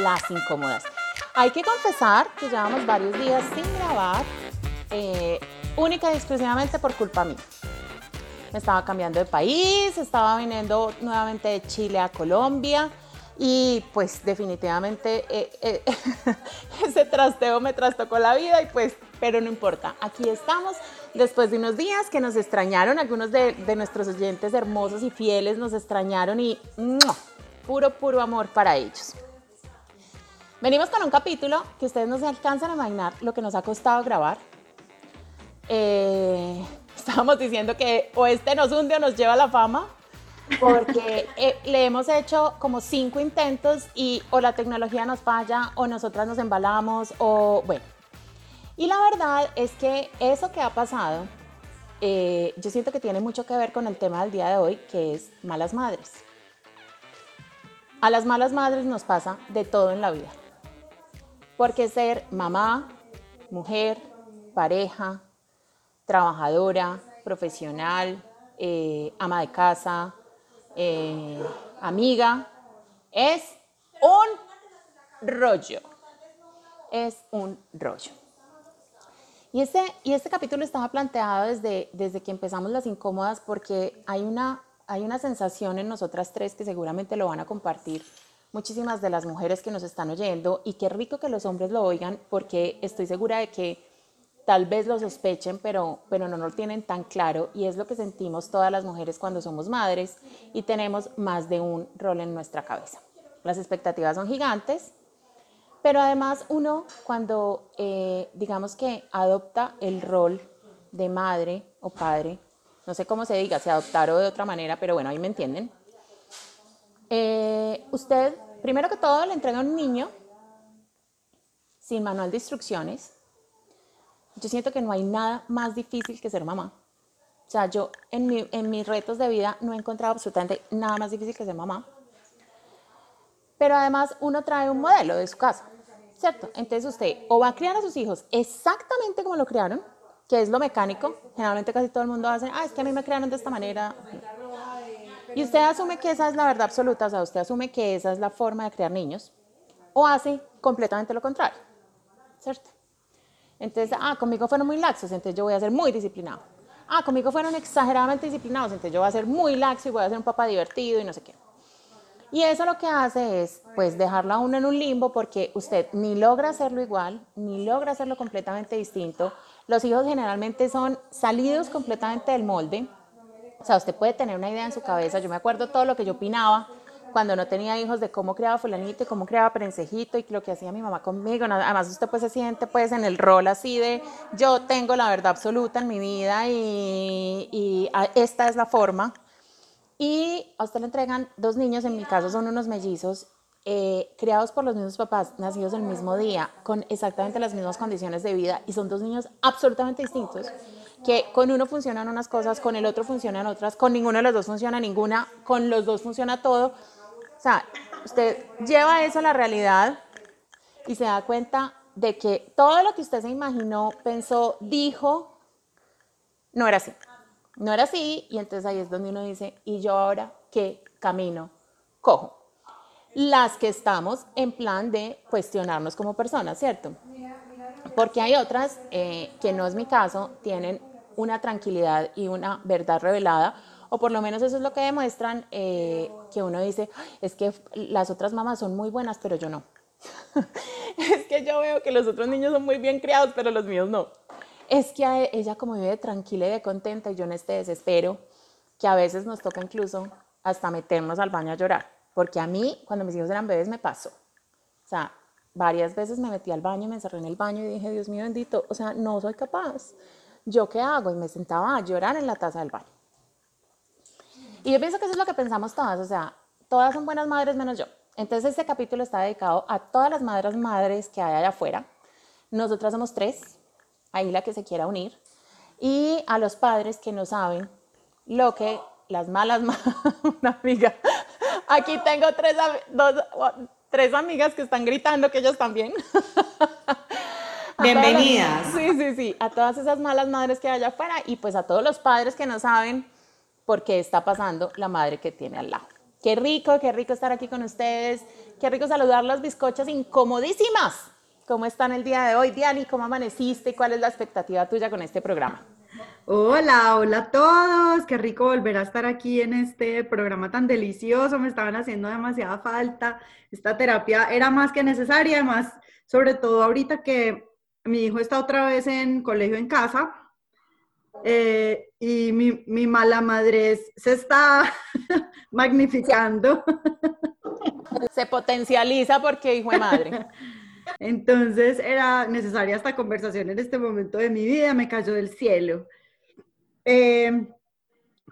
las incómodas. Hay que confesar que llevamos varios días sin grabar, eh, única y exclusivamente por culpa mía. Me estaba cambiando de país, estaba viniendo nuevamente de Chile a Colombia y pues definitivamente eh, eh, ese trasteo me trastocó la vida y pues, pero no importa, aquí estamos después de unos días que nos extrañaron, algunos de, nuestros oyentes hermosos y fieles nos extrañaron y puro, puro amor para ellos. Venimos con un capítulo que ustedes no se alcanzan a imaginar lo que nos ha costado grabar. Eh, estábamos diciendo que o este nos hunde o nos lleva a la fama, porque eh, le hemos hecho como cinco intentos y o la tecnología nos falla o nosotras nos embalamos o bueno. Y la verdad es que eso que ha pasado, eh, yo siento que tiene mucho que ver con el tema del día de hoy, que es malas madres. A las malas madres nos pasa de todo en la vida. Porque ser mamá, mujer, pareja, trabajadora, profesional, eh, ama de casa, eh, amiga, es un rollo. Es un rollo. Y este, y este capítulo estaba planteado desde, desde que empezamos las incómodas porque hay una, hay una sensación en nosotras tres que seguramente lo van a compartir muchísimas de las mujeres que nos están oyendo y qué rico que los hombres lo oigan porque estoy segura de que tal vez lo sospechen, pero, pero no lo tienen tan claro y es lo que sentimos todas las mujeres cuando somos madres y tenemos más de un rol en nuestra cabeza. Las expectativas son gigantes, pero además uno cuando eh, digamos que adopta el rol de madre o padre, no sé cómo se diga, si adoptar o de otra manera, pero bueno, ahí me entienden. Eh, usted, primero que todo, le entrega un niño sin manual de instrucciones, yo siento que no hay nada más difícil que ser mamá. O sea, yo en, en mis retos de vida no he encontrado absolutamente nada más difícil que ser mamá. Pero además uno trae un modelo de su casa, ¿cierto? Entonces usted o va a criar a sus hijos exactamente como lo criaron, que es lo mecánico. Generalmente casi todo el mundo hace, ah, es que a mí me criaron de esta manera. Y usted asume que esa es la verdad absoluta, o sea, usted asume que esa es la forma de criar niños, o hace completamente lo contrario, ¿cierto? Entonces, ah, conmigo fueron muy laxos, entonces yo voy a ser muy disciplinado. Ah, conmigo fueron exageradamente disciplinados, entonces yo voy a ser muy laxo y voy a ser un papá divertido y no sé qué. Y eso lo que hace es, pues, dejarlo a uno en un limbo porque usted ni logra hacerlo igual, ni logra hacerlo completamente distinto. Los hijos generalmente son salidos completamente del molde. O sea, usted puede tener una idea en su cabeza. Yo me acuerdo todo lo que yo opinaba cuando no tenía hijos de cómo creaba fulanito y cómo creaba prensejito y lo que hacía mi mamá conmigo. Además usted pues se siente pues en el rol así de yo tengo la verdad absoluta en mi vida y, y esta es la forma. Y a usted le entregan dos niños, en mi caso son unos mellizos, eh, criados por los mismos papás, nacidos el mismo día, con exactamente las mismas condiciones de vida y son dos niños absolutamente distintos que con uno funcionan unas cosas, con el otro funcionan otras, con ninguno de los dos funciona ninguna, con los dos funciona todo. O sea, usted lleva eso a la realidad y se da cuenta de que todo lo que usted se imaginó, pensó, dijo, no era así. No era así y entonces ahí es donde uno dice, ¿y yo ahora qué camino cojo? Las que estamos en plan de cuestionarnos como personas, ¿cierto? Porque hay otras eh, que no es mi caso, tienen una tranquilidad y una verdad revelada o por lo menos eso es lo que demuestran, eh, que uno dice, es que las otras mamás son muy buenas, pero yo no. es que yo veo que los otros niños son muy bien criados, pero los míos no. Es que ella como vive tranquila y de contenta y yo en este desespero, que a veces nos toca incluso hasta meternos al baño a llorar. Porque a mí, cuando mis hijos eran bebés, me pasó. O sea, varias veces me metí al baño, me encerré en el baño y dije, Dios mío bendito, o sea, no soy capaz. ¿Yo qué hago? Y me sentaba a llorar en la taza del baño. Y yo pienso que eso es lo que pensamos todas, o sea, todas son buenas madres menos yo. Entonces este capítulo está dedicado a todas las madres madres que hay allá afuera. Nosotras somos tres, ahí la que se quiera unir. Y a los padres que no saben lo que las malas una amiga. Aquí tengo tres, dos, tres amigas que están gritando que ellos también. Bienvenidas. sí, sí, sí, a todas esas malas madres que hay allá afuera y pues a todos los padres que no saben por qué está pasando la madre que tiene al lado. Qué rico, qué rico estar aquí con ustedes. Qué rico saludar las bizcochas incomodísimas. ¿Cómo están el día de hoy, Diani? ¿Cómo amaneciste? ¿Cuál es la expectativa tuya con este programa? Hola, hola a todos. Qué rico volver a estar aquí en este programa tan delicioso. Me estaban haciendo demasiada falta. Esta terapia era más que necesaria, además, sobre todo ahorita que mi hijo está otra vez en colegio en casa eh, y mi, mi, mala madre se está magnificando. Se potencializa porque hijo de madre. Entonces era necesaria esta conversación en este momento de mi vida, me cayó del cielo. Eh,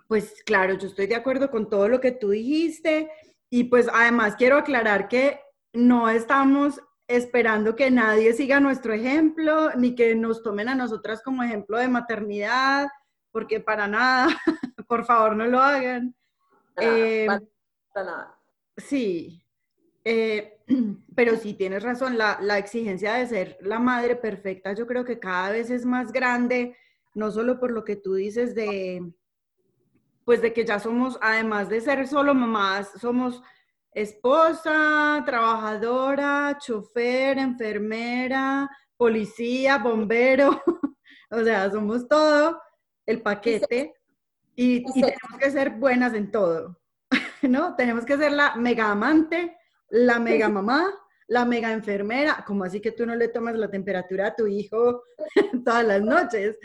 pues claro, yo estoy de acuerdo con todo lo que tú dijiste y pues además quiero aclarar que no estamos esperando que nadie siga nuestro ejemplo, ni que nos tomen a nosotras como ejemplo de maternidad, porque para nada, por favor no lo hagan. Para, eh, nada. Sí, eh, pero sí tienes razón, la, la, exigencia de ser la madre perfecta yo creo que cada vez es más grande, no solo por lo que tú dices de, pues de que ya somos, además de ser solo mamás, somos esposa, trabajadora, chofer, enfermera, policía, bombero, o sea, somos todo el paquete y, tenemos que ser buenas en todo, ¿no? Tenemos que ser la mega amante, la mega mamá, la mega enfermera, como así que tú no le tomas la temperatura a tu hijo todas las noches.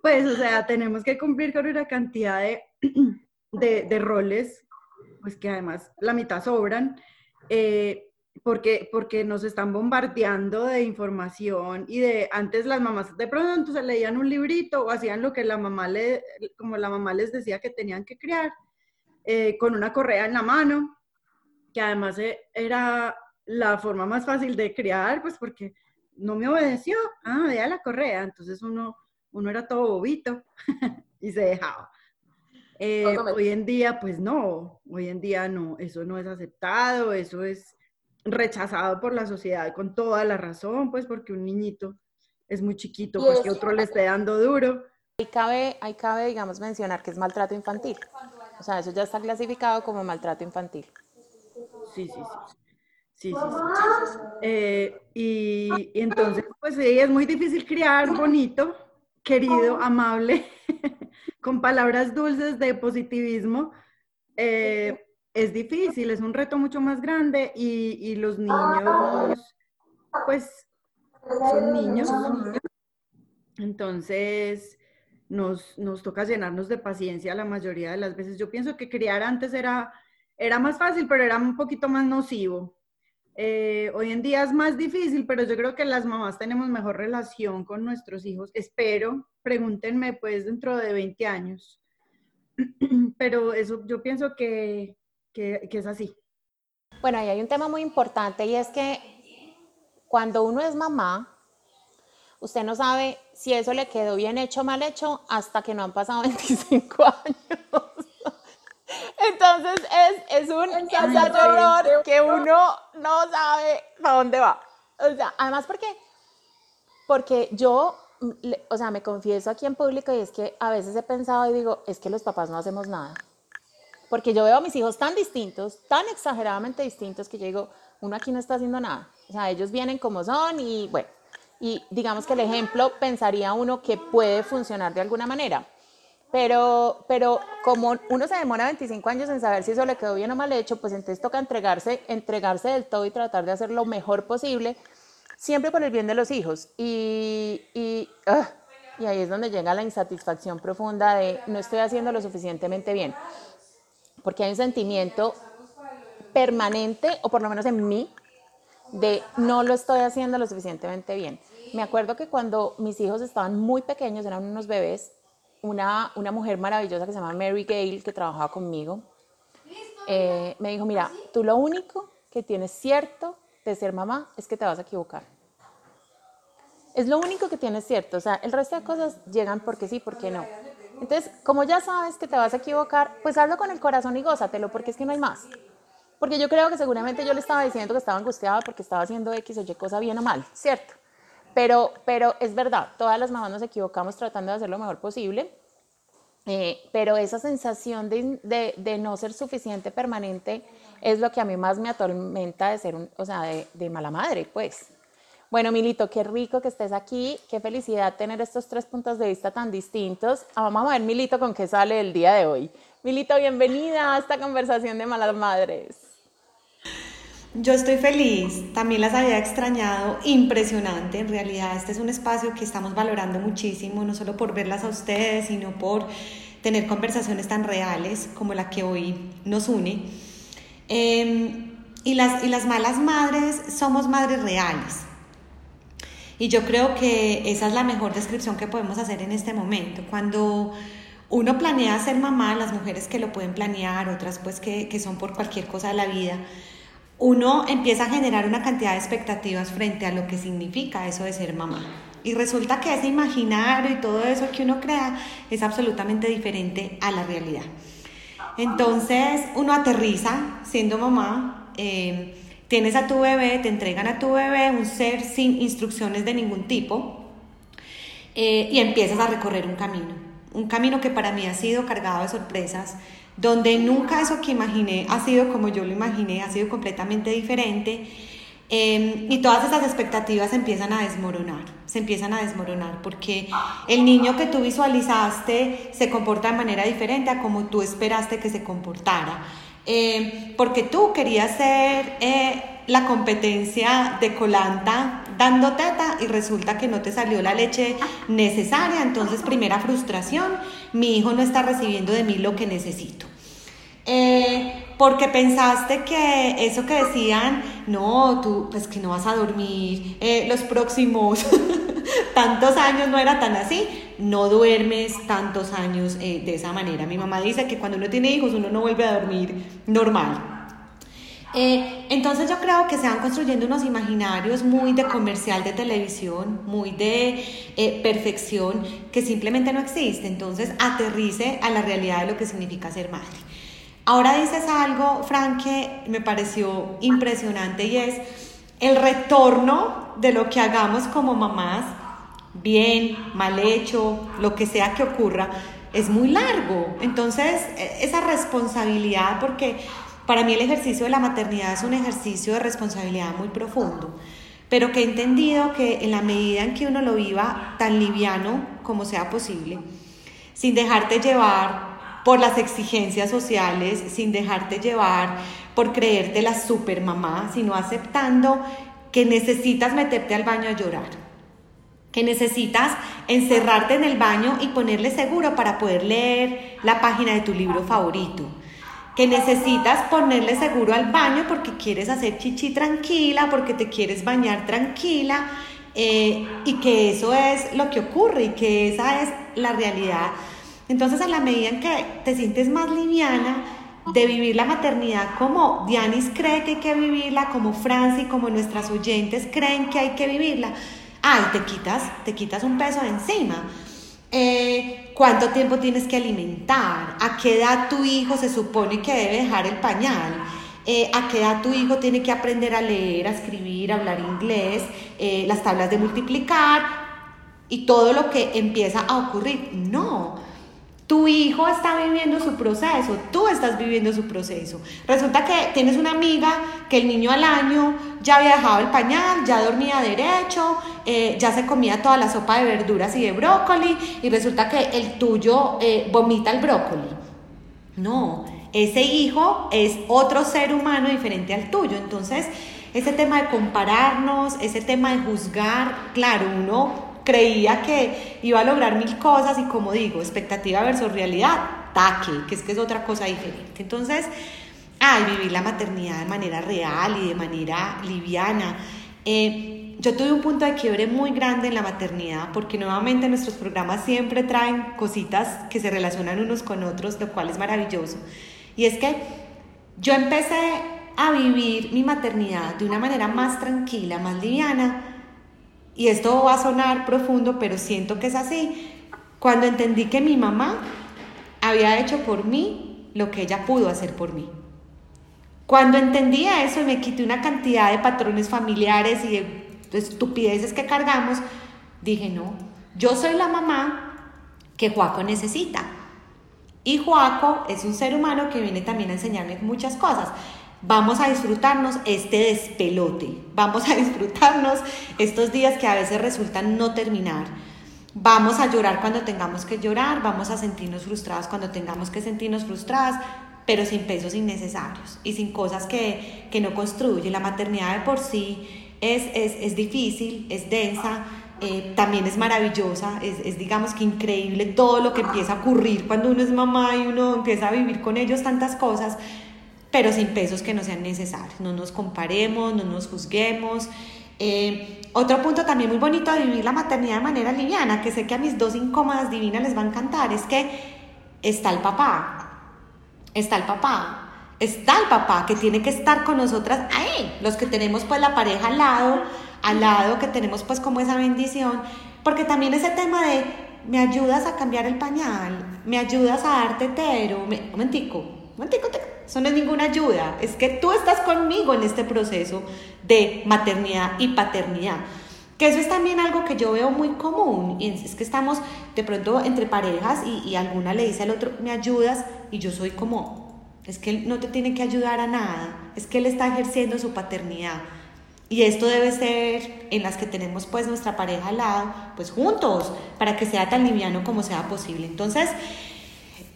Pues, o sea, tenemos que cumplir con una cantidad de, de, de roles pues que además la mitad sobran, eh, porque, porque nos están bombardeando de información y de antes las mamás de pronto se leían un librito o hacían lo que la mamá le, como la mamá les decía que tenían que crear, eh, con una correa en la mano, que además eh, era la forma más fácil de criar, pues porque no me obedeció, ah, la correa, entonces uno, uno era todo bobito y se dejaba. Eh, hoy en día, pues no, hoy en día no, eso no es aceptado, eso es rechazado por la sociedad con toda la razón, pues porque un niñito es muy chiquito, pues que otro le esté dando duro. Ahí cabe, ahí cabe, digamos, mencionar que es maltrato infantil. O sea, eso ya está clasificado como maltrato infantil. Sí, sí, sí. Sí, sí, sí. Eh, y, y, entonces, pues sí, es muy difícil criar bonito, querido, amable, con palabras dulces de positivismo, eh, es difícil, es un reto mucho más grande y, los niños, pues, son niños. Entonces, nos, nos, toca llenarnos de paciencia la mayoría de las veces. Yo pienso que criar antes era, era más fácil, pero era un poquito más nocivo. Eh, hoy en día es más difícil, pero yo creo que las mamás tenemos mejor relación con nuestros hijos. Espero, pregúntenme pues dentro de 20 años. Pero eso yo pienso que, que, es así. Bueno, ahí hay un tema muy importante y es que cuando uno es mamá, usted no sabe si eso le quedó bien hecho o mal hecho hasta que no han pasado 25 años. Entonces es, es un ensayo que uno no sabe a dónde va. O sea, además porque, porque yo, o sea, me confieso aquí en público y es que a veces he pensado y digo, es que los papás no hacemos nada. Porque yo veo a mis hijos tan distintos, tan exageradamente distintos, que yo digo, uno aquí no está haciendo nada. O sea, ellos vienen como son y bueno, y digamos que el ejemplo pensaría uno que puede funcionar de alguna manera. Pero, pero como uno se demora 25 años en saber si eso le quedó bien o mal hecho, pues entonces toca entregarse, entregarse del todo y tratar de hacer lo mejor posible, siempre por el bien de los hijos. Y, y, ah, y ahí es donde llega la insatisfacción profunda de no estoy haciendo lo suficientemente bien. Porque hay un sentimiento permanente, o por lo menos en mí, de no lo estoy haciendo lo suficientemente bien. Me acuerdo que cuando mis hijos estaban muy pequeños, eran unos bebés, una, una mujer maravillosa que se llama Mary Gale, que trabajaba conmigo, eh, me dijo, mira, tú lo único que tienes cierto de ser mamá es que te vas a equivocar. Es lo único que tienes cierto, o sea, el resto de cosas llegan porque sí, porque no. Entonces, como ya sabes que te vas a equivocar, pues hazlo con el corazón y gózatelo, porque es que no hay más. Porque yo creo que seguramente yo le estaba diciendo que estaba angustiada porque estaba haciendo X o Y cosa bien o mal, ¿cierto? Pero, pero es verdad, todas las mamás nos equivocamos tratando de hacer lo mejor posible. Eh, pero esa sensación de, no ser suficiente permanente es lo que a mí más me atormenta de ser, un, o sea, de, de mala madre, pues. Bueno, Milito, qué rico que estés aquí, qué felicidad tener estos tres puntos de vista tan distintos. Ah, vamos a ver, Milito, con qué sale el día de hoy. Milito, bienvenida a esta conversación de malas madres. Yo estoy feliz, también las había extrañado, impresionante, en realidad este es un espacio que estamos valorando muchísimo, no solo por verlas a ustedes, sino por tener conversaciones tan reales como la que hoy nos une. Eh, y, las, y las malas madres somos madres reales. Y yo creo que esa es la mejor descripción que podemos hacer en este momento. Cuando uno planea ser mamá, las mujeres que lo pueden planear, otras pues que, que son por cualquier cosa de la vida, uno empieza a generar una cantidad de expectativas frente a lo que significa eso de ser mamá. Y resulta que ese imaginario y todo eso que uno crea es absolutamente diferente a la realidad. Entonces uno aterriza siendo mamá, eh, tienes a tu bebé, te entregan a tu bebé, un ser sin instrucciones de ningún tipo, eh, y empiezas a recorrer un camino. Un camino que para mí ha sido cargado de sorpresas, donde nunca eso que imaginé ha sido como yo lo imaginé, ha sido completamente diferente. Eh, y todas esas expectativas se empiezan a desmoronar, se empiezan a desmoronar, porque el niño que tú visualizaste se comporta de manera diferente a como tú esperaste que se comportara. Eh, porque tú querías ser eh, la competencia de colanta dando teta y resulta que no te salió la leche necesaria, entonces primera frustración, mi hijo no está recibiendo de mí lo que necesito. Eh, porque pensaste que eso que decían, no, tú, pues que no vas a dormir eh, los próximos tantos años, no era tan así, no duermes tantos años eh, de esa manera. Mi mamá dice que cuando uno tiene hijos uno no vuelve a dormir normal. Entonces yo creo que se van construyendo unos imaginarios muy de comercial de televisión, muy de perfección, que simplemente no existe. Entonces aterrice a la realidad de lo que significa ser madre. Ahora dices algo, Frank, que me pareció impresionante y es el retorno de lo que hagamos como mamás, bien, mal hecho, lo que sea que ocurra, es muy largo. Entonces, e, esa responsabilidad, porque para mí el ejercicio de la maternidad es un ejercicio de responsabilidad muy profundo, pero que he entendido que en la medida en que uno lo viva tan liviano como sea posible, sin dejarte llevar por las exigencias sociales, sin dejarte llevar por creerte la super mamá, sino aceptando que necesitas meterte al baño a llorar, que necesitas encerrarte en el baño y ponerle seguro para poder leer la página de tu libro favorito que necesitas ponerle seguro al baño porque quieres hacer chichi tranquila, porque te quieres bañar tranquila eh, y que eso es lo que ocurre y que esa es la realidad. Entonces, a la medida en que te sientes más liviana de vivir la maternidad como Dianis cree que hay que vivirla, como Franci, como nuestras oyentes creen que hay que vivirla, ay, te quitas, te quitas un peso de encima. Eh, ¿Cuánto tiempo tienes que alimentar? ¿A qué edad tu hijo se supone que debe dejar el pañal? Eh, ¿A qué edad tu hijo tiene que aprender a leer, a escribir, a hablar inglés, eh, las tablas de multiplicar y todo lo que empieza a ocurrir? No. Tu hijo está viviendo su proceso, tú estás viviendo su proceso. Resulta que tienes una amiga que el niño al año ya había dejado el pañal, ya dormía derecho, eh, ya se comía toda la sopa de verduras y de brócoli y resulta que el tuyo eh, vomita el brócoli. No, ese hijo es otro ser humano diferente al tuyo. Entonces, ese tema de compararnos, ese tema de juzgar, claro, uno creía que iba a lograr mil cosas y como digo, expectativa versus realidad, taque, que es que es otra cosa diferente. Entonces, ay, vivir la maternidad de manera real y de manera liviana. Eh, yo tuve un punto de quiebre muy grande en la maternidad porque nuevamente nuestros programas siempre traen cositas que se relacionan unos con otros, lo cual es maravilloso. Y es que yo empecé a vivir mi maternidad de una manera más tranquila, más liviana, y esto va a sonar profundo, pero siento que es así, cuando entendí que mi mamá había hecho por mí lo que ella pudo hacer por mí. Cuando entendí eso y me quité una cantidad de patrones familiares y de estupideces que cargamos, dije, no, yo soy la mamá que Juaco necesita. Y Joaco es un ser humano que viene también a enseñarme muchas cosas. Vamos a disfrutarnos este despelote, vamos a disfrutarnos estos días que a veces resultan no terminar. Vamos a llorar cuando tengamos que llorar, vamos a sentirnos frustrados cuando tengamos que sentirnos frustradas, pero sin pesos innecesarios y sin cosas que, que no construyen. La maternidad de por sí es, es, es difícil, es densa, eh, también es maravillosa, es, es, digamos que increíble todo lo que empieza a ocurrir cuando uno es mamá y uno empieza a vivir con ellos tantas cosas, pero sin pesos que no sean necesarios. No nos comparemos, no nos juzguemos. Eh, otro punto también muy bonito de vivir la maternidad de manera liviana, que sé que a mis dos incómodas divinas les va a encantar, es que está el papá, está el papá, está el papá que tiene que estar con nosotras ahí, los que tenemos pues la pareja al lado, al lado, que tenemos pues como esa bendición, porque también ese tema de me ayudas a cambiar el pañal, me ayudas a dar tetero, me, un momentico, eso no es ninguna ayuda, es que tú estás conmigo en este proceso de maternidad y paternidad. Que eso es también algo que yo veo muy común, es que estamos de pronto entre parejas y, y alguna le dice al otro, me ayudas, y yo soy como, es que él no te tiene que ayudar a nada, es que él está ejerciendo su paternidad. Y esto debe ser en las que tenemos pues nuestra pareja al lado, pues juntos, para que sea tan liviano como sea posible. Entonces,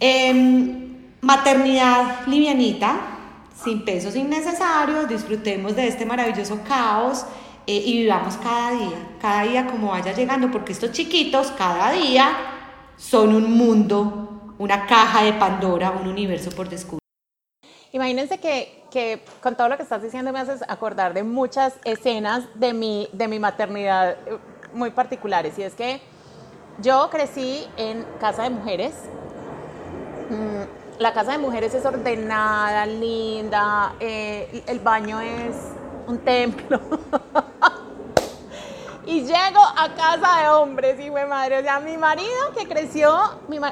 eh, maternidad livianita, sin pesos innecesarios, disfrutemos de este maravilloso caos eh, y vivamos cada día, cada día como vaya llegando, porque estos chiquitos cada día son un mundo, una caja de Pandora, un universo por descubrir. Imagínense que, que, con todo lo que estás diciendo me haces acordar de muchas escenas de mi, de mi maternidad eh, muy particulares. Y es que yo crecí en casa de mujeres. La casa de mujeres es ordenada, linda, eh, el baño es un templo. y llego a casa de hombres, y de madre. O sea, mi marido que creció,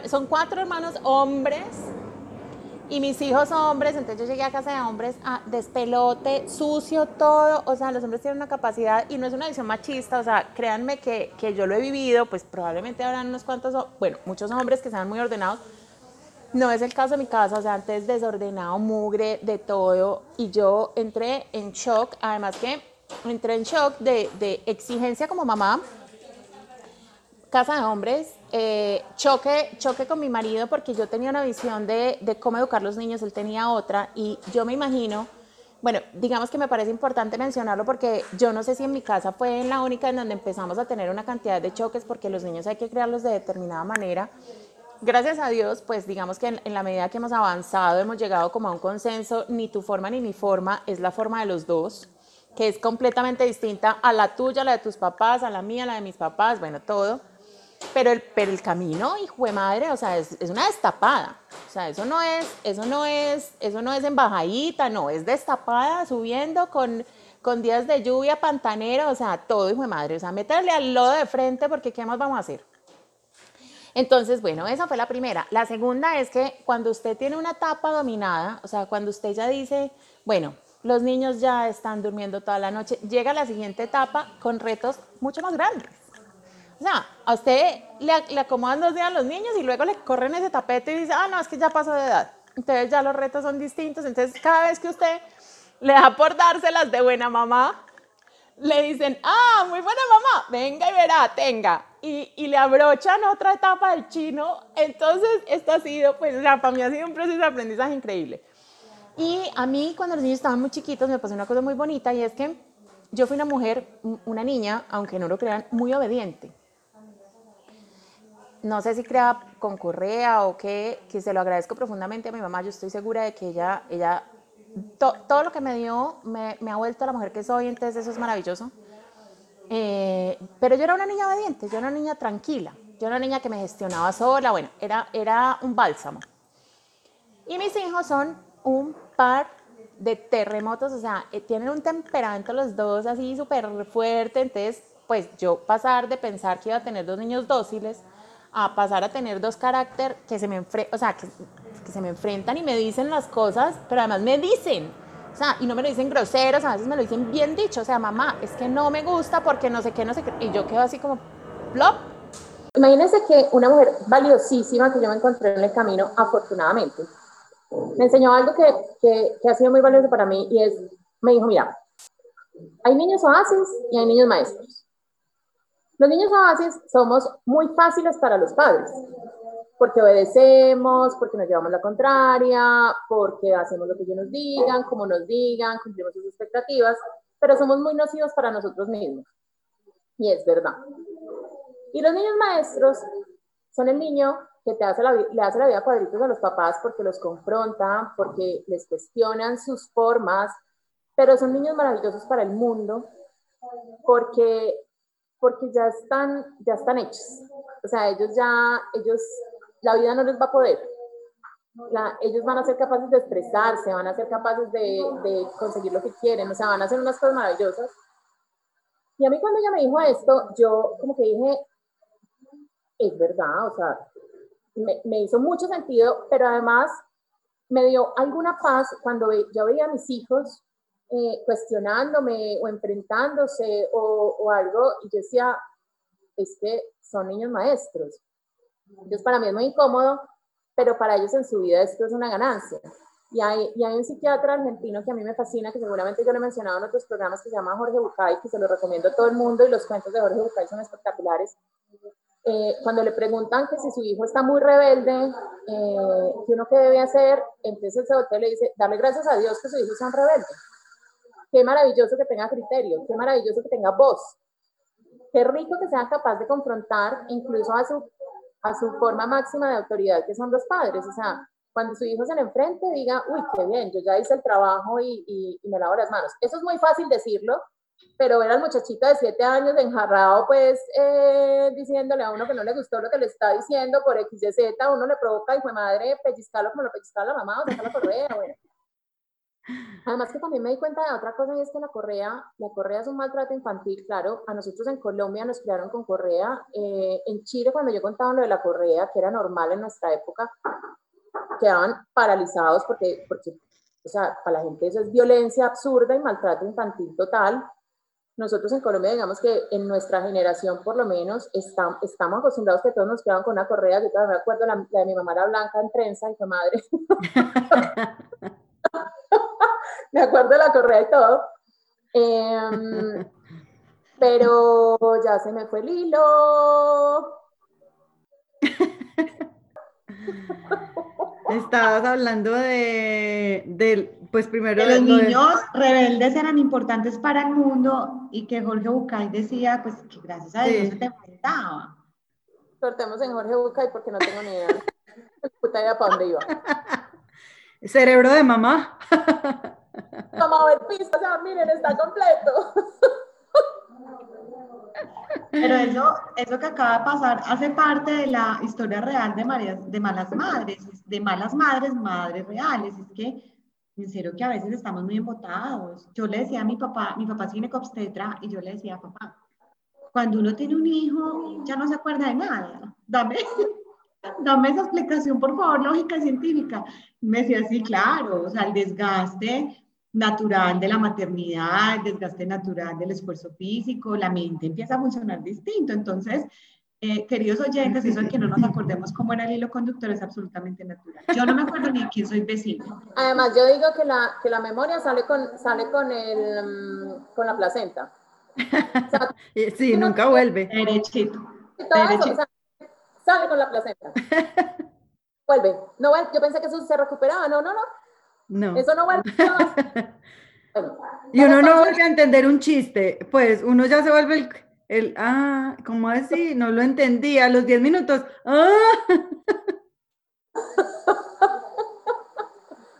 son cuatro hermanos hombres y mis hijos hombres, entonces yo llegué a casa de hombres despelote, sucio todo, o sea, los hombres tienen una capacidad y no es una visión machista, o sea, créanme que, que yo lo he vivido, pues probablemente habrán unos cuantos, bueno, muchos hombres que sean muy ordenados, no es el caso de mi casa, o sea, antes desordenado, mugre, de todo, y yo entré en shock, además que entré en shock de, exigencia como mamá, casa de hombres, eh, choque, choque con mi marido porque yo tenía una visión de, de, cómo educar los niños, él tenía otra. Y yo me imagino, bueno, digamos que me parece importante mencionarlo porque yo no sé si en mi casa fue la única en donde empezamos a tener una cantidad de choques porque los niños hay que criarlos de determinada manera. Gracias a Dios, pues digamos que en, en la medida que hemos avanzado hemos llegado como a un consenso, ni tu forma ni mi forma es la forma de los dos que es completamente distinta a la tuya, la de tus papás, a la mía, la de mis papás, bueno, todo pero el, pero el camino, hijo de madre, o sea, es, una destapada. O sea, eso no es, eso no es, eso no es embajadita, no, es destapada, subiendo con, con días de lluvia, pantanera, o sea, todo, hijo de madre. O sea, meterle al lodo de frente porque ¿qué más vamos a hacer? Entonces, bueno, esa fue la primera. La segunda es que cuando usted tiene una etapa dominada, o sea, cuando usted ya dice, bueno, los niños ya están durmiendo toda la noche, llega la siguiente etapa con retos mucho más grandes. O sea, a usted le, acomodan dos días a los niños y luego le corren ese tapete y dice, ah, no, es que ya pasó de edad. Entonces ya los retos son distintos. Entonces cada vez que usted le da por dárselas de buena mamá, le dicen, ah, muy buena mamá, venga y verá, tenga. Y, y le abrochan otra etapa del chino. Entonces esto ha sido, pues, o sea, para mí ha sido un proceso de aprendizaje increíble. Y a mí cuando los niños estaban muy chiquitos me pasó una cosa muy bonita y es que yo fui una mujer, una niña, aunque no lo crean, muy obediente no sé si crea con correa o qué, que se lo agradezco profundamente a mi mamá, yo estoy segura de que ella, ella to, todo lo que me dio me, me, ha vuelto a la mujer que soy, entonces eso es maravilloso. Eh, pero yo era una niña obediente, yo era una niña tranquila, yo era una niña que me gestionaba sola, bueno, era, era un bálsamo. Y mis hijos son un par de terremotos, o sea, eh, tienen un temperamento los dos así súper fuerte, entonces, pues yo pasar de pensar que iba a tener dos niños dóciles, a pasar a tener dos carácter que se me o sea, que, que, se me enfrentan y me dicen las cosas, pero además me dicen, o sea, y no me lo dicen groseros, a veces me lo dicen bien dicho, o sea, mamá, es que no me gusta porque no sé qué, no sé qué, y yo quedo así como, plop. Imagínense que una mujer valiosísima que yo me encontré en el camino, afortunadamente, me enseñó algo que, que, que ha sido muy valioso para mí y es, me dijo, mira, hay niños oasis y hay niños maestros. Los niños oasis somos muy fáciles para los padres, porque obedecemos, porque nos llevamos la contraria, porque hacemos lo que ellos nos digan, como nos digan, cumplimos sus expectativas, pero somos muy nocivos para nosotros mismos. Y es verdad. Y los niños maestros son el niño que te hace la, le hace la vida cuadritos a los papás porque los confronta, porque les cuestionan sus formas, pero son niños maravillosos para el mundo porque, porque ya, están, ya están hechos. O sea, ellos ya, ellos, la vida no les va a poder. ellos van a ser capaces de expresarse, van a ser capaces de, de conseguir lo que quieren, o sea, van a hacer unas cosas maravillosas. Y a mí cuando ella me dijo esto, yo como que dije, es verdad, o sea, me, me, hizo mucho sentido, pero además me dio alguna paz cuando yo veía a mis hijos eh, cuestionándome o enfrentándose o, o, algo, y yo decía, es que son niños maestros. Entonces para mí es muy incómodo, pero para ellos en su vida esto es una ganancia. Y hay, y hay un psiquiatra argentino que a mí me fascina, que seguramente yo le he mencionado en otros programas, que se llama Jorge Bucay, que se lo recomiendo a todo el mundo, y los cuentos de Jorge Bucay son espectaculares. Eh, cuando le preguntan que si su hijo está muy rebelde, eh, ¿qué uno qué debe hacer? Entonces el voltea le dice, darle gracias a Dios que su hijo sea un rebelde. Qué maravilloso que tenga criterio, qué maravilloso que tenga voz. Qué rico que sea capaz de confrontar incluso a su, a su forma máxima de autoridad, que son los padres. O sea, cuando su hijo se le enfrente, diga, uy, qué bien, yo ya hice el trabajo y, y, y me lavo las manos. Eso es muy fácil decirlo, pero ver al muchachito de siete años enjarrado, pues, eh, diciéndole a uno que no le gustó lo que le está diciendo por X, Y, Z, uno le provoca, hijo de madre, pellizcarlo como lo pellizcaba la mamá o dejar la correa, bueno. Además que también me di cuenta de otra cosa y es que la correa, la correa es un maltrato infantil, claro, a nosotros en Colombia nos criaron con correa, eh, en Chile cuando yo contaba lo de la correa, que era normal en nuestra época, quedaban paralizados porque, porque o sea, para la gente eso es violencia absurda y maltrato infantil total, nosotros en Colombia, digamos que en nuestra generación por lo menos, estamos, estamos acostumbrados que todos nos quedaban con una correa. Yo todavía me acuerdo, la, la de mi mamá era blanca en trenza y fue madre. me acuerdo de la correa y todo. Eh, pero ya se me fue el hilo. Estabas hablando de, de pues primero... Que los niños rebeldes eran importantes para el mundo y que Jorge Bucay decía, pues que gracias a Dios sí. se te enfrentaba. Cortemos en Jorge Bucay porque no tengo ni idea. Puta idea para dónde iba. Cerebro de mamá. A ver pista, o sea, miren, está completo. Pero eso, eso que acaba de pasar hace parte de la historia real de, María, de malas madres, de malas madres, madres reales. Es que, en que a veces estamos muy embotados. Yo le decía a mi papá, mi papá tiene cobstetra, y yo le decía, papá, cuando uno tiene un hijo, ya no se acuerda de nada. Dame, dame esa explicación, por favor, lógica y científica. Me decía, sí, claro, o sea, el desgaste natural de la maternidad, el desgaste natural del esfuerzo físico, la mente empieza a funcionar distinto. Entonces, eh, queridos oyentes, eso de que no nos acordemos cómo era el hilo conductor es absolutamente natural. Yo no me acuerdo ni de quién soy vecino. Además, yo digo que la, que la memoria sale con, sale con, el, um, con la placenta. O sea, sí, nunca vuelve. Derechito. Derechito. Eso, o sea, sale con la placenta. vuelve. No, yo pensé que eso se recuperaba. No, no, no. No. Eso no vuelve. Bueno, y uno no vuelve a entender un chiste, pues uno ya se vuelve el, el ah, ¿cómo así? No lo entendí a los 10 minutos. Ah.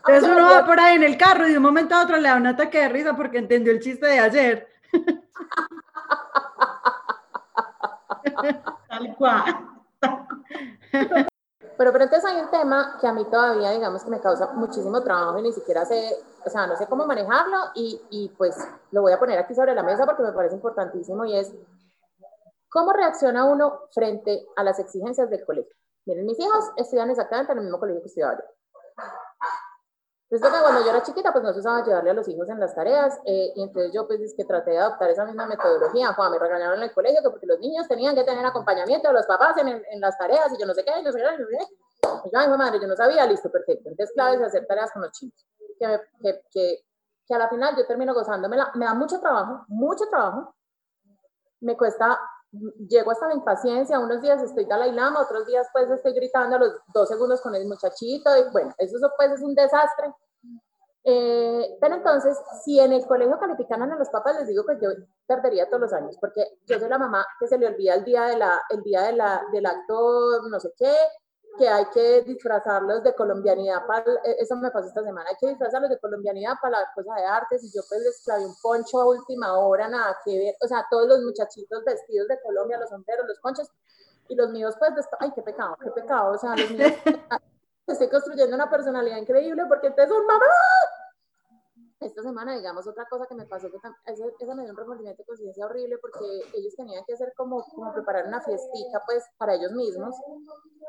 Entonces uno va por ahí en el carro y de un momento a otro le da un ataque de risa porque entendió el chiste de ayer. Tal cual. Pero, pero entonces hay un tema que a mí todavía, digamos, que me causa muchísimo trabajo y ni siquiera sé, o sea, no sé cómo manejarlo y, y pues lo voy a poner aquí sobre la mesa porque me parece importantísimo y es, ¿cómo reacciona uno frente a las exigencias del colegio? Miren, mis hijos estudian exactamente en el mismo colegio que estudiaba yo. Resulta que cuando yo era chiquita, pues no se usaba llevarle a los hijos en las tareas, eh, y entonces yo pues es que traté de adoptar esa misma metodología. Juan, me regañaron en el colegio que porque los niños tenían que tener acompañamiento de los papás en, en las tareas, y yo no sé qué, qué, no sé qué. Y yo, madre, yo no sabía, listo, perfecto. Entonces, clave es hacer tareas con los chicos. Que, que, que, a la final yo termino gozándomela. Me da mucho trabajo, mucho trabajo. Me cuesta llego hasta la impaciencia, unos días estoy Dalai Lama, otros días pues estoy gritando a los dos segundos con el muchachito, y bueno, eso pues es un desastre. Eh, pero entonces, si en el colegio calificaran a los papás, les digo que yo perdería todos los años, porque yo soy la mamá que se le olvida el día, de la, el día de la, del acto no sé qué, que hay que disfrazarlos de colombianidad, para, e, eso me pasó esta semana, hay que disfrazarlos de colombianidad para la cosa de artes, y yo pues les clavé un poncho a última hora, nada que ver, o sea, todos los muchachitos vestidos de Colombia, los sombreros, los ponchos, y los míos pues, ay, qué pecado, qué pecado, o sea, los míos, estoy construyendo una personalidad increíble porque entonces un mamá, esta semana, digamos, otra cosa que me pasó, que esa, esa me dio un remordimiento de conciencia horrible porque ellos tenían que hacer como, como preparar una fiestica, pues, para ellos mismos.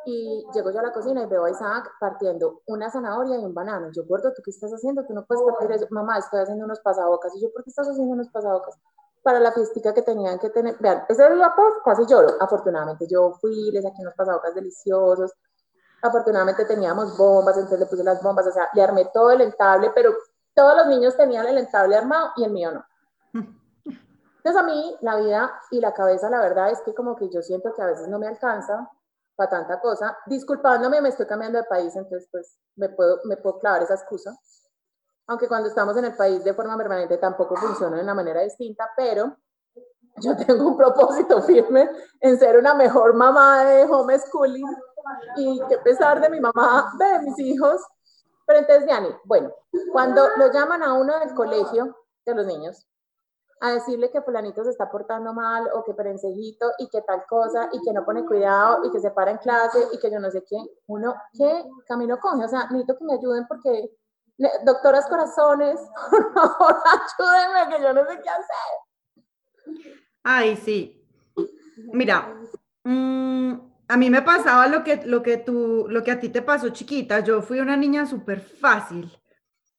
Y llego yo a la cocina y veo a Isaac partiendo una zanahoria y un banano. Yo, gordo, ¿tú qué estás haciendo? Tú no puedes partir eso. Mamá, estoy haciendo unos pasabocas. Y yo, ¿por qué estás haciendo unos pasabocas? Para la fiestica que tenían que tener. Vean, ese día, pues, casi lloro. Afortunadamente, yo fui, les saqué unos pasabocas deliciosos. Afortunadamente teníamos bombas, entonces le puse las bombas, o sea, le armé todo el entable, pero todos los niños tenían el entable armado y el mío no. Entonces a mí la vida y la cabeza, la verdad es que como que yo siento que a veces no me alcanza para tanta cosa. Disculpándome, me estoy cambiando de país, entonces pues me puedo, me puedo clavar esa excusa. Aunque cuando estamos en el país de forma permanente tampoco funciona de una manera distinta, pero yo tengo un propósito firme en ser una mejor mamá de homeschooling y que a pesar de mi mamá, de mis hijos, pero entonces, Diani, bueno, cuando lo llaman a uno del colegio de los niños a decirle que fulanito se está portando mal o que perensejito y que tal cosa y que no pone cuidado y que se para en clase y que yo no sé qué, uno, ¿qué camino coge? O sea, necesito que me ayuden porque, doctoras corazones, por favor, ayúdenme que yo no sé qué hacer. Ay, sí. Mira, mmm, a mí me pasaba lo que, lo, que tú, lo que a ti te pasó chiquita. Yo fui una niña súper fácil.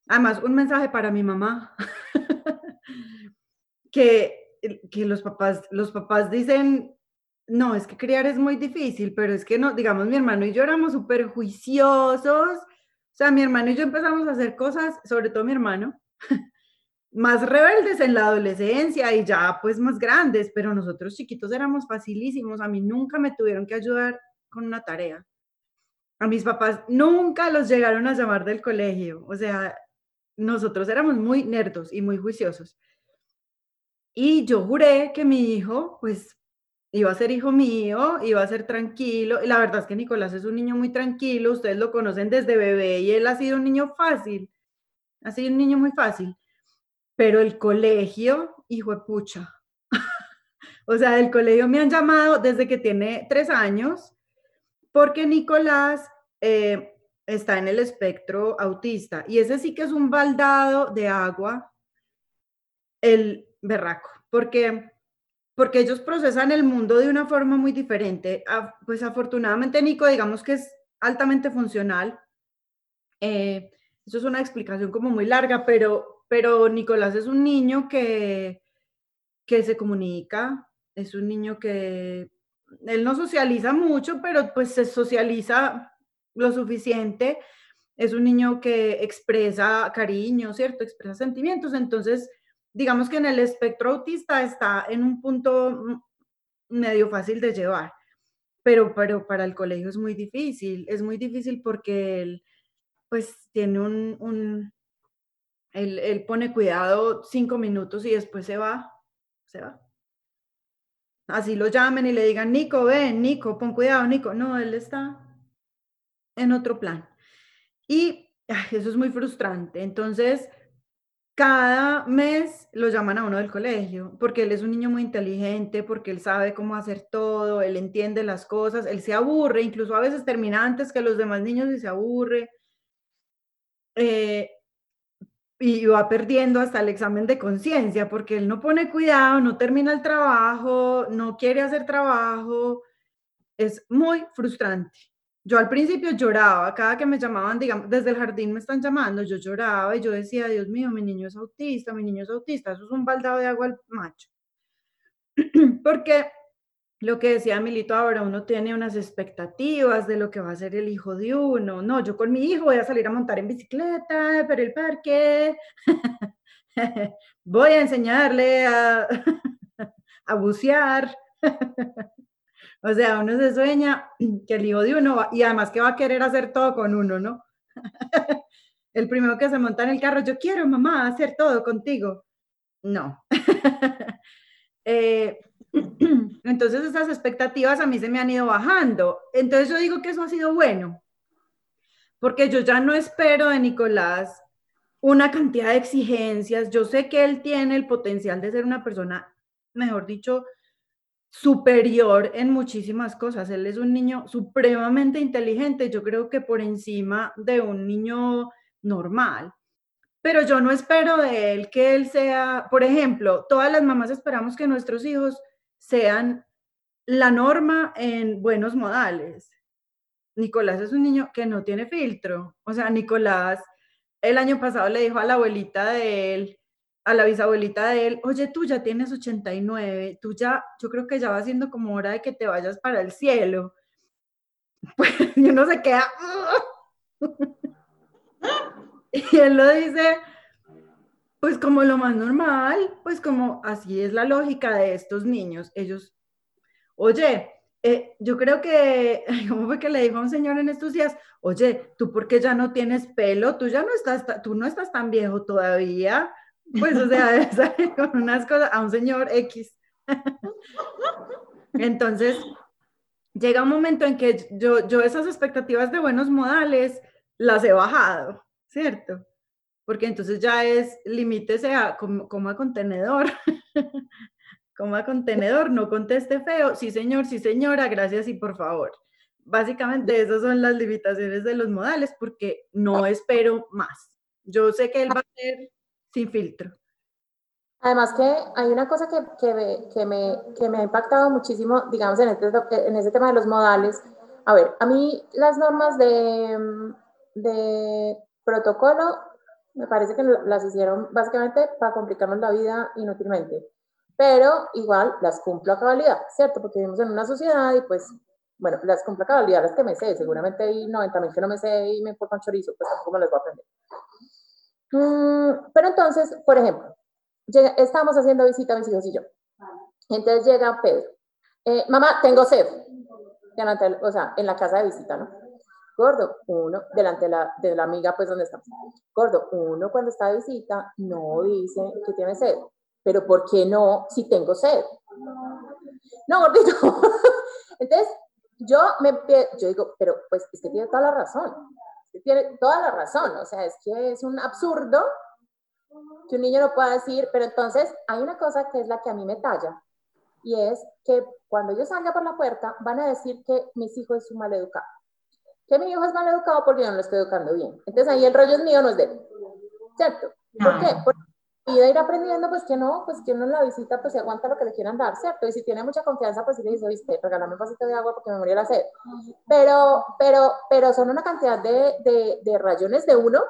Además, un mensaje para mi mamá. que, que los, papás, los papás dicen, no, es que criar es muy difícil, pero es que no, digamos, mi hermano y yo éramos súper juiciosos. O sea, mi hermano y yo empezamos a hacer cosas, sobre todo mi hermano, más rebeldes en la adolescencia y ya pues más grandes, pero nosotros chiquitos éramos facilísimos, a mí nunca me tuvieron que ayudar con una tarea. A mis papás nunca los llegaron a llamar del colegio, o sea, nosotros éramos muy nerdos y muy juiciosos. Y yo juré que mi hijo, pues, iba a ser hijo mío, iba a ser tranquilo. Y la verdad es que Nicolás es un niño muy tranquilo, ustedes lo conocen desde bebé y él ha sido un niño fácil, ha sido un niño muy fácil pero el colegio, hijo de pucha. o sea, el colegio me han llamado desde que tiene tres años, porque Nicolás eh, está en el espectro autista y ese sí que es un baldado de agua, el berraco, porque porque ellos procesan el mundo de una forma muy diferente. Pues afortunadamente Nico, digamos que es altamente funcional. Eh, eso es una explicación como muy larga, pero pero Nicolás es un niño que, que se comunica, es un niño que él no socializa mucho, pero pues se socializa lo suficiente. Es un niño que expresa cariño, ¿cierto? Expresa sentimientos. Entonces, digamos que en el espectro autista está en un punto medio fácil de llevar, pero, pero para el colegio es muy difícil. Es muy difícil porque él, pues, tiene un, él, pone cuidado cinco minutos y después se va, se va. Así lo llamen y le digan, Nico, ven, Nico, pon cuidado, Nico. No, él está en otro plan. Y eso es muy frustrante. Entonces, cada mes lo llaman a uno del colegio, porque él es un niño muy inteligente, porque él sabe cómo hacer todo, él entiende las cosas, él se aburre, incluso a veces termina antes que los demás niños y se aburre. Eh, y va perdiendo hasta el examen de conciencia porque él no pone cuidado, no termina el trabajo, no quiere hacer trabajo. Es muy frustrante, yo al principio lloraba, cada que me llamaban, digamos, desde el jardín me están llamando, yo lloraba y yo decía, Dios mío, mi niño es autista, mi niño es autista, eso es un baldado de agua al macho. Porque lo que decía Milito ahora, uno tiene unas expectativas de lo que va a ser el hijo de uno. No, yo con mi hijo voy a salir a montar en bicicleta por el parque, voy a enseñarle a, bucear. O sea, uno se sueña que el hijo de uno y además que va a querer hacer todo con uno, ¿no? el primero que se monta en el carro, yo quiero, mamá, hacer todo contigo. No. Eh, entonces esas expectativas a mí se me han ido bajando. Entonces yo digo que eso ha sido bueno, porque yo ya no espero de Nicolás una cantidad de exigencias. Yo sé que él tiene el potencial de ser una persona, mejor dicho, superior en muchísimas cosas. Él es un niño supremamente inteligente, yo creo que por encima de un niño normal. Pero yo no espero de él que él sea, por ejemplo, todas las mamás esperamos que nuestros hijos sean la norma en buenos modales. Nicolás es un niño que no tiene filtro. O sea, Nicolás el año pasado le dijo a la abuelita de él, a la bisabuelita de él, oye, tú ya tienes 89, tú ya, yo creo que ya va siendo como hora de que te vayas para el cielo. Pues y uno se queda... y él lo dice, pues como lo más normal, pues como así es la lógica de estos niños. Ellos, oye, eh, yo creo que, ¿cómo fue que le dijo a un señor en estos días? Oye, tú porque ya no tienes pelo, tú ya no estás, tú no estás tan viejo todavía. Pues, o sea, con unas cosas a un señor X. Entonces, llega un momento en que yo, yo esas expectativas de buenos modales las he bajado, ¿cierto? Porque entonces ya es, limítese a como, a contenedor. como a contenedor, no conteste feo. Sí, señor, sí, señora, gracias y por favor. Básicamente esas son las limitaciones de los modales porque no espero más. Yo sé que él va a ser sin filtro. Además que hay una cosa que, que, me, que, me, que me ha impactado muchísimo, digamos, en este, en ese tema de los modales. A ver, a mí las normas de, de protocolo me parece que las hicieron básicamente para complicarnos la vida inútilmente. Pero igual las cumplo a cabalidad, ¿cierto? Porque vivimos en una sociedad y pues, bueno, las cumplo a cabalidad las que me sé. Seguramente hay 90 mil que no me sé y me importan chorizo, pues tampoco me las voy a aprender. Mm, pero entonces, por ejemplo, llega, estamos haciendo visita a mis hijos y yo. Entonces llega Pedro. Eh, mamá, tengo sed. o sea, en la casa de visita, ¿no? Gordo, uno, delante de la, amiga, pues, donde estamos. Gordo, uno cuando está de visita no dice que tiene sed. Pero ¿por qué no si tengo sed? No, gordito. Entonces, yo me yo digo, pero pues es que tiene toda la razón tiene toda la razón, o sea, es que es un absurdo que un niño no pueda decir, pero entonces hay una cosa que es la que a mí me talla, y es que cuando yo salga por la puerta van a decir que mis hijos es un mal educado, que mi hijo es mal educado porque yo no lo estoy educando bien. Entonces ahí el rollo es mío, no es de él, ¿cierto? ¿Por qué? Porque de ir aprendiendo, pues que no, pues que uno en la visita, pues se aguanta lo que le quieran dar, ¿cierto? Y si tiene mucha confianza, pues sí le dice, viste, regálame un vasito de agua porque me moría la sed. Pero, pero, pero son una cantidad de, de, de rayones de uno,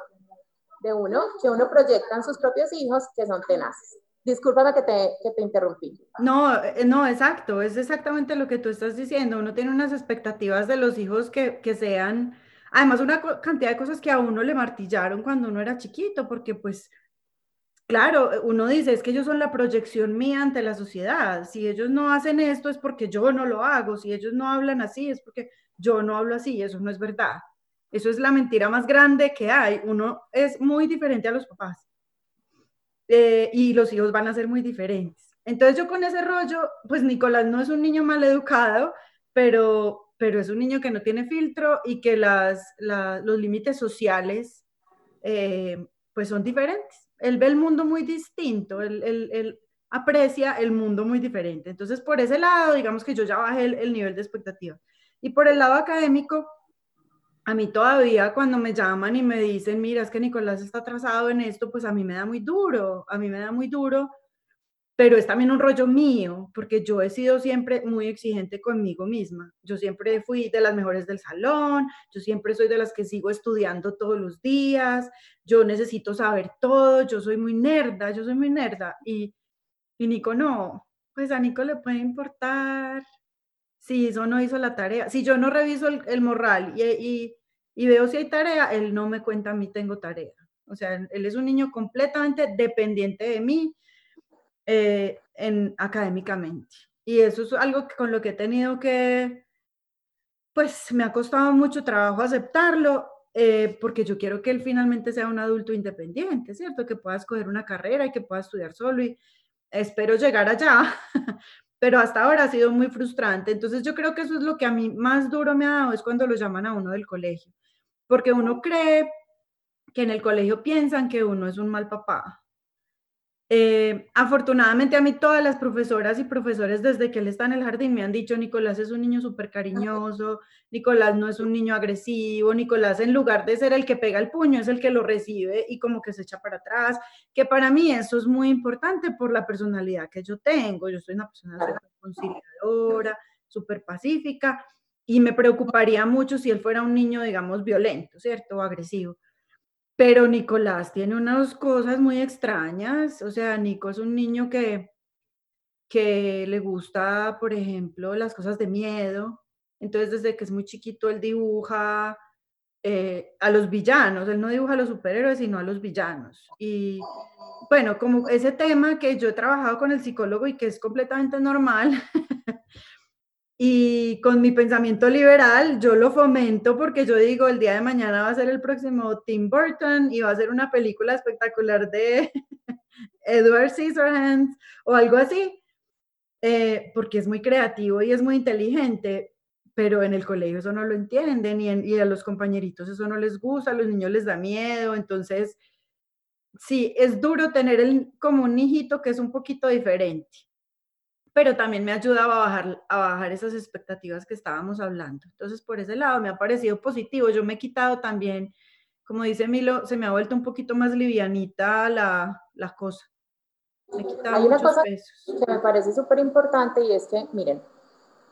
de uno, que uno proyecta en sus propios hijos que son tenaces. Discúlpame que te, que te interrumpí. No, eh, no, exacto, es exactamente lo que tú estás diciendo. Uno tiene unas expectativas de los hijos que, que sean, además, una cantidad de cosas que a uno le martillaron cuando uno era chiquito, porque pues Claro, uno dice, es que ellos son la proyección mía ante la sociedad. Si ellos no hacen esto es porque yo no lo hago. Si ellos no hablan así es porque yo no hablo así. Eso no es verdad. Eso es la mentira más grande que hay. Uno es muy diferente a los papás. Eh, y los hijos van a ser muy diferentes. Entonces yo con ese rollo, pues Nicolás no es un niño mal educado, pero, pero es un niño que no tiene filtro y que las, los límites sociales eh, pues son diferentes él ve el mundo muy distinto, él, aprecia el mundo muy diferente. Entonces, por ese lado, digamos que yo ya bajé el, nivel de expectativa. Y por el lado académico, a mí todavía cuando me llaman y me dicen, mira, es que Nicolás está atrasado en esto, pues a mí me da muy duro, a mí me da muy duro, pero es también un rollo mío, porque yo he sido siempre muy exigente conmigo misma. Yo siempre fui de las mejores del salón, yo siempre soy de las que sigo estudiando todos los días, yo necesito saber todo, yo soy muy nerda, yo soy muy nerda. Y, y Nico no, pues a Nico le puede importar si eso no hizo la tarea. Si yo no reviso el, morral y, y, veo si hay tarea, él no me cuenta a mí tengo tarea. O sea, él es un niño completamente dependiente de mí eh, en, académicamente. Y eso es algo con lo que he tenido que, pues me ha costado mucho trabajo aceptarlo, eh, porque yo quiero que él finalmente sea un adulto independiente, ¿cierto? Que pueda escoger una carrera y que pueda estudiar solo y espero llegar allá, pero hasta ahora ha sido muy frustrante. Entonces yo creo que eso es lo que a mí más duro me ha dado, es cuando lo llaman a uno del colegio, porque uno cree que en el colegio piensan que uno es un mal papá eh, afortunadamente a mí todas las profesoras y profesores desde que él está en el jardín me han dicho, Nicolás es un niño súper cariñoso, Nicolás no es un niño agresivo, Nicolás en lugar de ser el que pega el puño es el que lo recibe y como que se echa para atrás, que para mí eso es muy importante por la personalidad que yo tengo, yo soy una persona súper conciliadora, súper pacífica y me preocuparía mucho si él fuera un niño, digamos, violento, ¿cierto? O agresivo. Pero Nicolás tiene unas cosas muy extrañas, o sea, Nico es un niño que, que le gusta, por ejemplo, las cosas de miedo. Entonces, desde que es muy chiquito, él dibuja eh, a los villanos, él no dibuja a los superhéroes, sino a los villanos. Y bueno, como ese tema que yo he trabajado con el psicólogo y que es completamente normal, Y con mi pensamiento liberal, yo lo fomento porque yo digo, el día de mañana va a ser el próximo Tim Burton y va a ser una película espectacular de Edward Scissorhands o algo así, eh, porque es muy creativo y es muy inteligente, pero en el colegio eso no lo entienden y, y a los compañeritos eso no les gusta, a los niños les da miedo, entonces sí, es duro tener el, como un hijito que es un poquito diferente pero también me ayudaba a bajar, a bajar esas expectativas que estábamos hablando. Entonces, por ese lado me ha parecido positivo. Yo me he quitado también, como dice Milo, se me ha vuelto un poquito más livianita la, la cosa. Me he quitado Hay una cosa que me parece súper importante y es que, miren,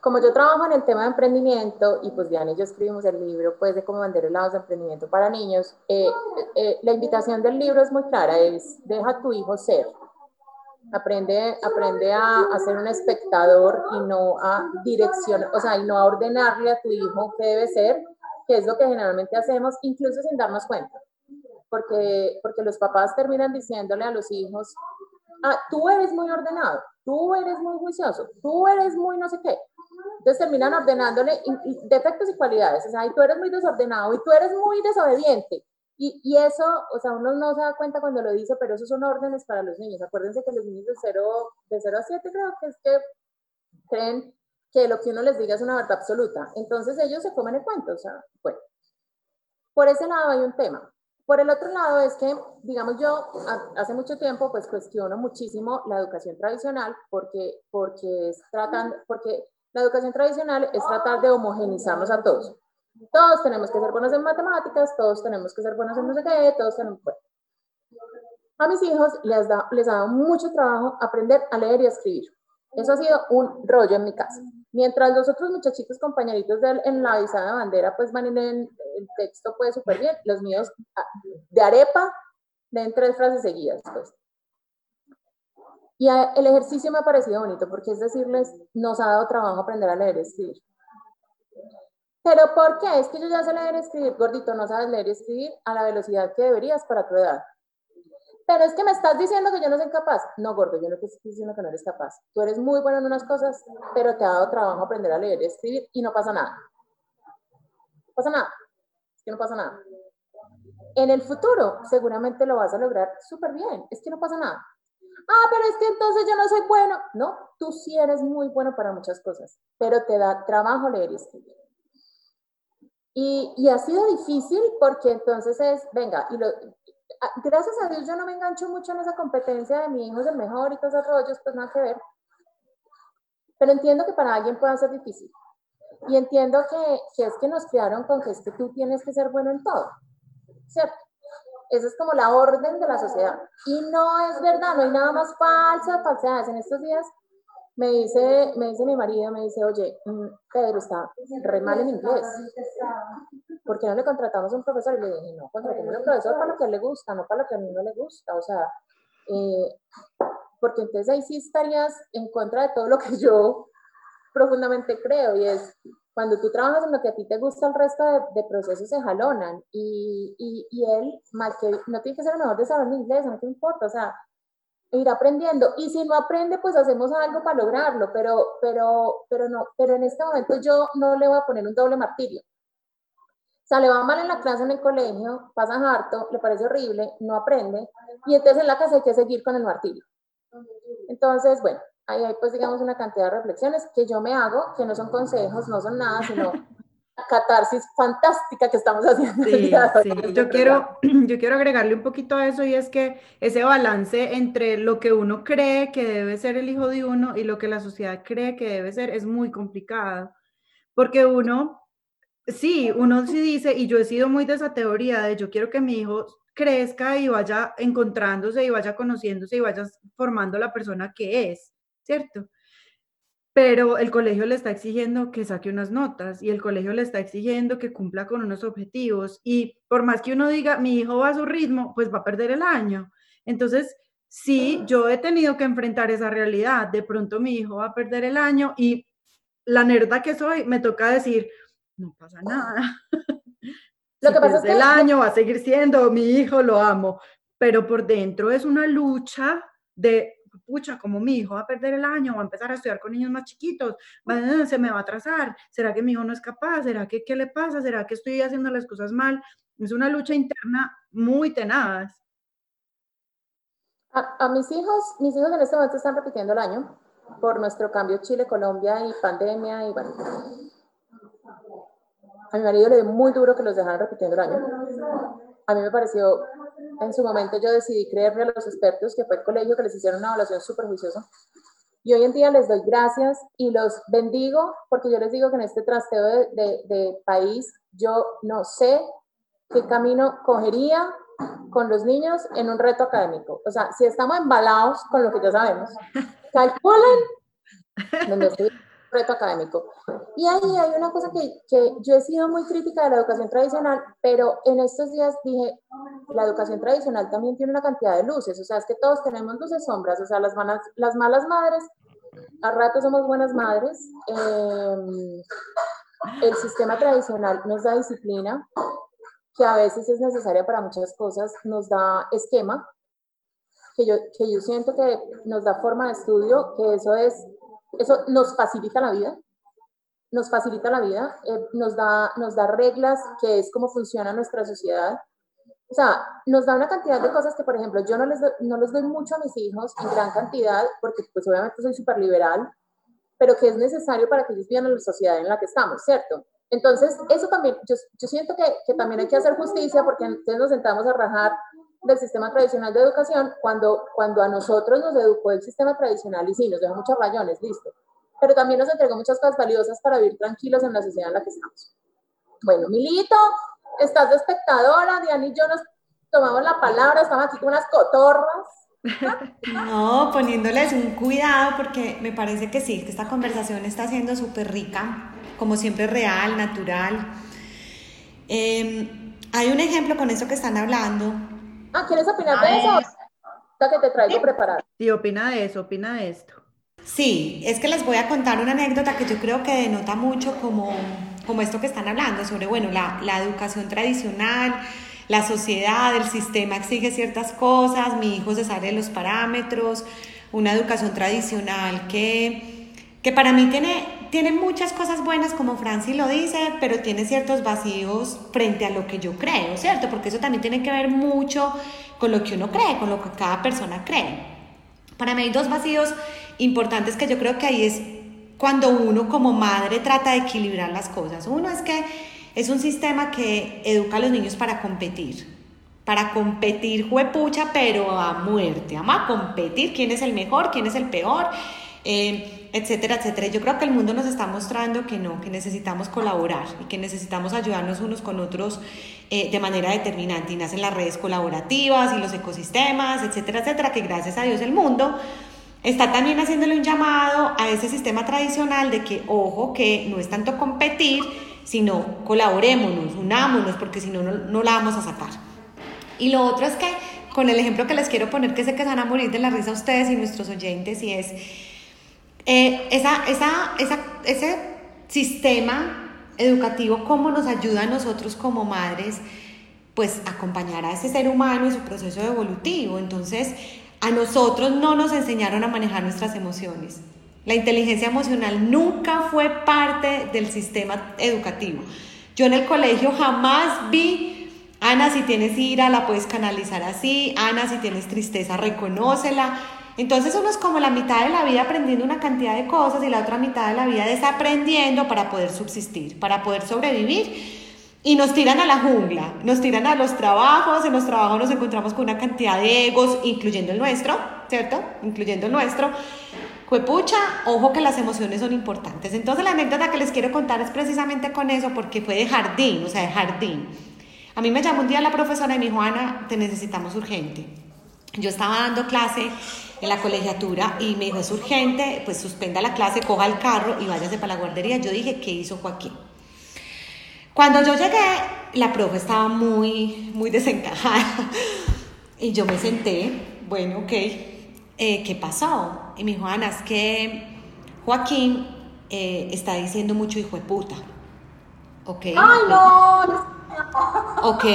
como yo trabajo en el tema de emprendimiento y pues Diana y yo escribimos el libro pues de cómo vender helados de emprendimiento para niños, eh, eh, la invitación del libro es muy clara, es deja a tu hijo ser, Aprende, aprende a, a, ser un espectador y no a direccionar, o sea, y no a ordenarle a tu hijo qué debe ser, que es lo que generalmente hacemos, incluso sin darnos cuenta. Porque, porque los papás terminan diciéndole a los hijos, ah, tú eres muy ordenado, tú eres muy juicioso, tú eres muy no sé qué. Entonces terminan ordenándole defectos y cualidades. O sea, y tú eres muy desordenado y tú eres muy desobediente. Y, y, eso, o sea, uno no se da cuenta cuando lo dice, pero esos son órdenes para los niños. Acuérdense que los niños de 0, de 0 a 7 creo que es que creen que lo que uno les diga es una verdad absoluta. Entonces ellos se comen el cuento, o sea, bueno. Por ese lado hay un tema. Por el otro lado es que, digamos, yo hace mucho tiempo pues cuestiono muchísimo la educación tradicional porque, porque, es tratando, porque la educación tradicional es tratar de homogenizarnos a todos. Todos tenemos que ser buenos en matemáticas, todos tenemos que ser buenos en no sé qué, todos tenemos... Bueno. A mis hijos les, da, les ha dado mucho trabajo aprender a leer y a escribir. Eso ha sido un rollo en mi casa. Mientras los otros muchachitos compañeritos de, en la visada de bandera pues van en el texto pues súper bien, los míos ah, de arepa leen tres frases seguidas pues. Y el ejercicio me ha parecido bonito porque es decirles, nos ha dado trabajo aprender a leer y escribir. ¿Pero por qué? Es que yo ya sé leer y escribir, gordito, no sabes leer y escribir a la velocidad que deberías para tu edad. Pero es que me estás diciendo que yo no soy capaz. No, gordo, yo no te estoy diciendo que no eres capaz. Tú eres muy bueno en unas cosas, pero te ha dado trabajo aprender a leer y escribir y no pasa nada. No pasa nada. Es que no pasa nada. En el futuro seguramente lo vas a lograr súper bien. Es que no pasa nada. Ah, pero es que entonces yo no soy bueno. No, tú sí eres muy bueno para muchas cosas, pero te da trabajo leer y escribir. Y, y, ha sido difícil porque entonces es, venga, y lo, gracias a Dios yo no me engancho mucho en esa competencia de mi hijo es el mejor y todos esos rollos, pues nada que ver. Pero entiendo que para alguien pueda ser difícil. Y entiendo que, que es que nos criaron con que es que tú tienes que ser bueno en todo, ¿cierto? esa es como la orden de la sociedad. Y no es verdad, no hay nada más falsa, falsedades. En estos días me dice, me dice mi marido, me dice, oye, mm, Pedro está re mal en inglés. ¿Por qué no le contratamos un profesor? Y le dije, no, contratemos un profesor para lo que a le gusta, no para lo que a mí no le gusta. O sea, eh, porque entonces ahí sí estarías en contra de todo lo que yo profundamente creo y es cuando tú trabajas en lo que a ti te gusta, el resto de, procesos se jalonan y, y, y, él, mal que no tiene que ser el mejor de saber inglés, no te importa, o sea, ir aprendiendo y si no aprende, pues hacemos algo para lograrlo, pero, pero, pero no, pero en este momento yo no le voy a poner un doble martirio. O sea, le va mal en la clase en el colegio, pasa harto, le parece horrible, no aprende, y entonces en la casa hay que seguir con el martirio. Entonces, bueno, ahí hay pues digamos una cantidad de reflexiones que yo me hago, que no son consejos, no son nada, sino catarsis fantástica que estamos haciendo. Sí, sí. Yo, quiero, yo quiero agregarle un poquito a eso y es que ese balance entre lo que uno cree que debe ser el hijo de uno y lo que la sociedad cree que debe ser es muy complicado. Porque uno, sí, uno sí dice, y yo he sido muy de esa teoría de yo quiero que mi hijo crezca y vaya encontrándose y vaya conociéndose y vaya formando la persona que es, ¿cierto? Pero el colegio le está exigiendo que saque unas notas y el colegio le está exigiendo que cumpla con unos objetivos y por más que uno diga, mi hijo va a su ritmo, pues va a perder el año. Entonces, sí, yo he tenido que enfrentar esa realidad. De pronto mi hijo va a perder el año y la nerda que soy me toca decir, no pasa nada. Lo que pasa es que el año va a seguir siendo mi hijo, lo amo, pero por dentro es una lucha de, pucha, como mi hijo va a perder el año, va a empezar a estudiar con niños más chiquitos, se me va a atrasar, ¿será que mi hijo no es capaz? ¿Será que qué le pasa? ¿Será que estoy haciendo las cosas mal? Es una lucha interna muy tenaz. A, a mis hijos, mis hijos en este momento están repitiendo el año por nuestro cambio Chile-Colombia y pandemia y bueno, a mi marido le dio muy duro que los dejaran repitiendo el año. A mí me pareció, en su momento yo decidí creerle a los expertos que fue el colegio que les hicieron una evaluación súper juiciosa. Y hoy en día les doy gracias y los bendigo porque yo les digo que en este trasteo de, de país yo no sé qué camino cogería con los niños en un reto académico. O sea, si estamos embalados con lo que ya sabemos, calculen donde estoy reto académico. Y ahí hay una cosa que, que, yo he sido muy crítica de la educación tradicional, pero en estos días dije, la educación tradicional también tiene una cantidad de luces, o sea, es que todos tenemos luces sombras, o sea, las, malas, las malas madres, a rato somos buenas madres, em, el sistema tradicional nos da disciplina, que a veces es necesaria para muchas cosas, nos da esquema, que yo, que yo siento que nos da forma de estudio, que eso es eso nos facilita la vida, nos facilita la vida, eh, nos, da, nos da reglas, que es cómo funciona nuestra sociedad. O sea, nos da una cantidad de cosas que, por ejemplo, yo no les, doy, no les doy mucho a mis hijos en gran cantidad, porque pues obviamente soy súper liberal, pero que es necesario para que ellos vivan en la sociedad en la que estamos, ¿cierto? Entonces, eso también, yo, yo siento que, que, también hay que hacer justicia porque entonces nos sentamos a rajar del sistema tradicional de educación cuando, cuando a nosotros nos educó el sistema tradicional y sí, nos dejó muchos rayones, listo. Pero también nos entregó muchas cosas valiosas para vivir tranquilos en la sociedad en la que estamos. Bueno, Milito, estás de espectadora, Diana y yo nos tomamos la palabra, estamos aquí con unas cotorras. No, poniéndoles un cuidado porque me parece que sí, que esta conversación está siendo súper rica, como siempre real, natural. Em, hay un ejemplo con eso que están hablando Ah, ¿quieres opinar de eso? que te traigo preparada. Sí, opina de eso, opina de esto. Sí, es que les voy a contar una anécdota que yo creo que denota mucho como, como esto que están hablando, sobre, bueno, la, la educación tradicional, la sociedad, el sistema exige ciertas cosas, mi hijo se sale de los parámetros, una educación tradicional que, que para mí tiene, tiene muchas cosas buenas, como Franci lo dice, pero tiene ciertos vacíos frente a lo que yo creo, ¿cierto? Porque eso también tiene que ver mucho con lo que uno cree, con lo que cada persona cree. Para mí hay dos vacíos importantes que yo creo que ahí es cuando uno como madre trata de equilibrar las cosas. Uno es que es un sistema que educa a los niños para competir. Para competir, juepucha, pero a muerte. Vamos a competir quién es el mejor, quién es el peor. Eh, etcétera, etcétera. Yo creo que el mundo nos está mostrando que no, que necesitamos colaborar y que necesitamos ayudarnos unos con otros eh, de manera determinante. Y nacen las redes colaborativas y los ecosistemas, etcétera, etcétera, que gracias a Dios el mundo está también haciéndole un llamado a ese sistema tradicional de que, ojo, que no es tanto competir, sino colaborémonos, unámonos, porque si no, no la vamos a sacar. Y lo otro es que, con el ejemplo que les quiero poner, que sé que se van a morir de la risa ustedes y nuestros oyentes, y es eh, esa, esa, esa, ese sistema educativo, cómo nos ayuda a nosotros como madres, pues acompañar a ese ser humano y su proceso evolutivo. Entonces, a nosotros no nos enseñaron a manejar nuestras emociones. La inteligencia emocional nunca fue parte del sistema educativo. Yo en el colegio jamás vi, Ana, si tienes ira, la puedes canalizar así, Ana, si tienes tristeza, reconócela. Entonces uno es como la mitad de la vida aprendiendo una cantidad de cosas y la otra mitad de la vida desaprendiendo para poder subsistir, para poder sobrevivir. Y nos tiran a la jungla, nos tiran a los trabajos, en los trabajos nos encontramos con una cantidad de egos, incluyendo el nuestro, ¿cierto? Incluyendo el nuestro. Juepucha, ojo que las emociones son importantes. Entonces la anécdota que les quiero contar es precisamente con eso, porque fue de jardín, o sea, de jardín. A mí me llamó un día la profesora y me dijo, Ana, te necesitamos urgente. Yo estaba dando clase en la colegiatura y me dijo, es urgente, pues suspenda la clase, coja el carro y váyase para la guardería. Yo dije, ¿qué hizo Joaquín? Cuando yo llegué, la profe estaba muy, muy desencajada y yo me senté, bueno, ok, eh, ¿qué pasó? Y me dijo, Ana, es que Joaquín eh, está diciendo mucho hijo de puta. Ok. ¡Ay, no! Ok,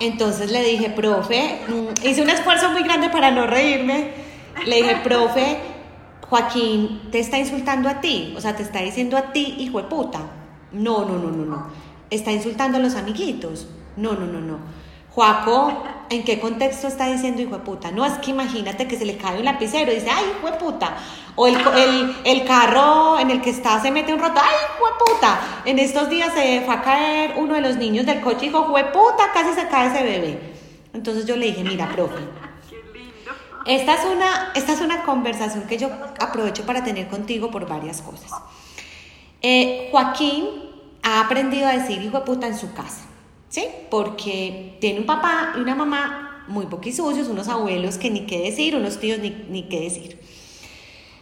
entonces le dije, profe, mm, hice un esfuerzo muy grande para no reírme. Le dije, profe, Joaquín te está insultando a ti, o sea, te está diciendo a ti, hijo de puta. No, no, no, no, no. Está insultando a los amiguitos. No, no, no, no. Juaco, ¿en qué contexto está diciendo hijo de puta? No, es que imagínate que se le cae un lapicero y dice, ay, hijo de puta. O el, el, carro en el que está se mete un roto, ay, hijo de puta. En estos días se fue a caer uno de los niños del coche y dijo, hijo de puta, casi se cae ese bebé. Entonces yo le dije, mira, profe. Esta es, una, esta es una conversación que yo aprovecho para tener contigo por varias cosas. Eh, Joaquín ha aprendido a decir hijo de puta en su casa. ¿Sí? Porque tiene un papá y una mamá muy poquisucios, unos abuelos que ni qué decir, unos tíos ni, ni qué decir.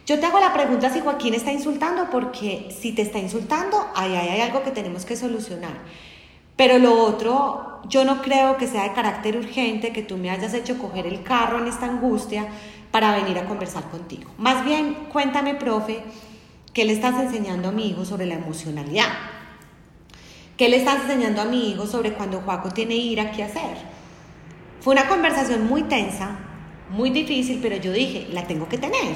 Yo te hago la pregunta si Joaquín está insultando, porque si te está insultando, ahí hay algo que tenemos que solucionar. Pero lo otro, yo no creo que sea de carácter urgente que tú me hayas hecho coger el carro en esta angustia para venir a conversar contigo. Más bien, cuéntame, profe, ¿qué le estás enseñando a mi hijo sobre la emocionalidad? ¿Qué le estás enseñando a mi hijo sobre cuando Juaco tiene ira, qué hacer? Fue una conversación muy tensa, muy difícil, pero yo dije, la tengo que tener.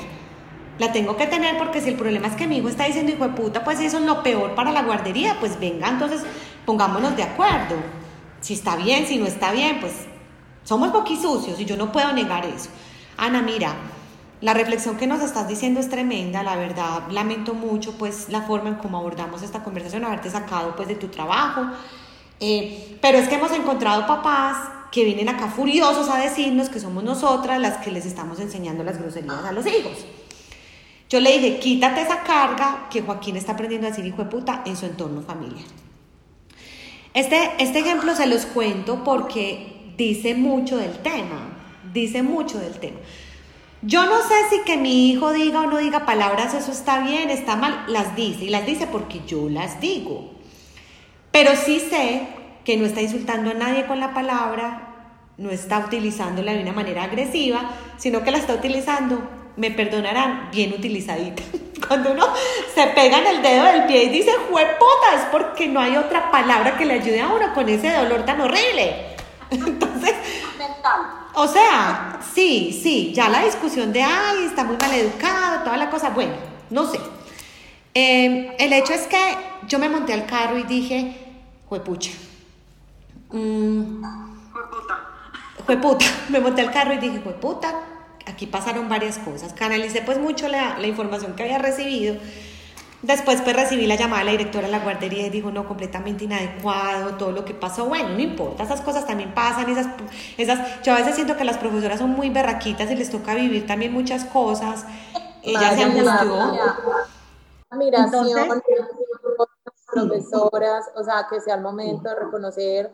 La tengo que tener porque si el problema es que mi hijo está diciendo hijo de puta, pues eso es lo peor para la guardería, pues venga, entonces pongámonos de acuerdo. Si está bien, si no está bien, pues somos poquisucios y yo no puedo negar eso. Ana, mira, la reflexión que nos estás diciendo es tremenda, la verdad, lamento mucho pues la forma en cómo abordamos esta conversación, haberte sacado pues de tu trabajo, eh, pero es que hemos encontrado papás que vienen acá furiosos a decirnos que somos nosotras las que les estamos enseñando las groserías a los hijos. Yo le dije, quítate esa carga que Joaquín está aprendiendo a decir hijo de puta en su entorno familiar. Este, este ejemplo se los cuento porque dice mucho del tema, dice mucho del tema. Yo no sé si que mi hijo diga o no diga palabras, eso está bien, está mal, las dice, y las dice porque yo las digo. Pero sí sé que no está insultando a nadie con la palabra, no está utilizándola de una manera agresiva, sino que la está utilizando, me perdonarán, bien utilizadita. Cuando uno se pega en el dedo del pie y dice, juepota, es porque no hay otra palabra que le ayude a uno con ese dolor tan horrible. O sea, sí, sí, ya la discusión de, ay, está muy mal educado, toda la cosa, bueno, no sé. Em, el hecho es que yo me monté al carro y dije, juepucha. Mm, jueputa. Me monté al carro y dije, jueputa, aquí pasaron varias cosas. Canalicé pues mucho la, la información que había recibido Después pues recibí la llamada de la directora de la guardería y dijo, no, completamente inadecuado, todo lo que pasó. Bueno, no importa, esas cosas también pasan, esas, esas, yo a veces siento que las profesoras son muy berraquitas y les toca vivir también muchas cosas. Ella se angustió. admiración, profesoras, o sea, que sea el momento de reconocer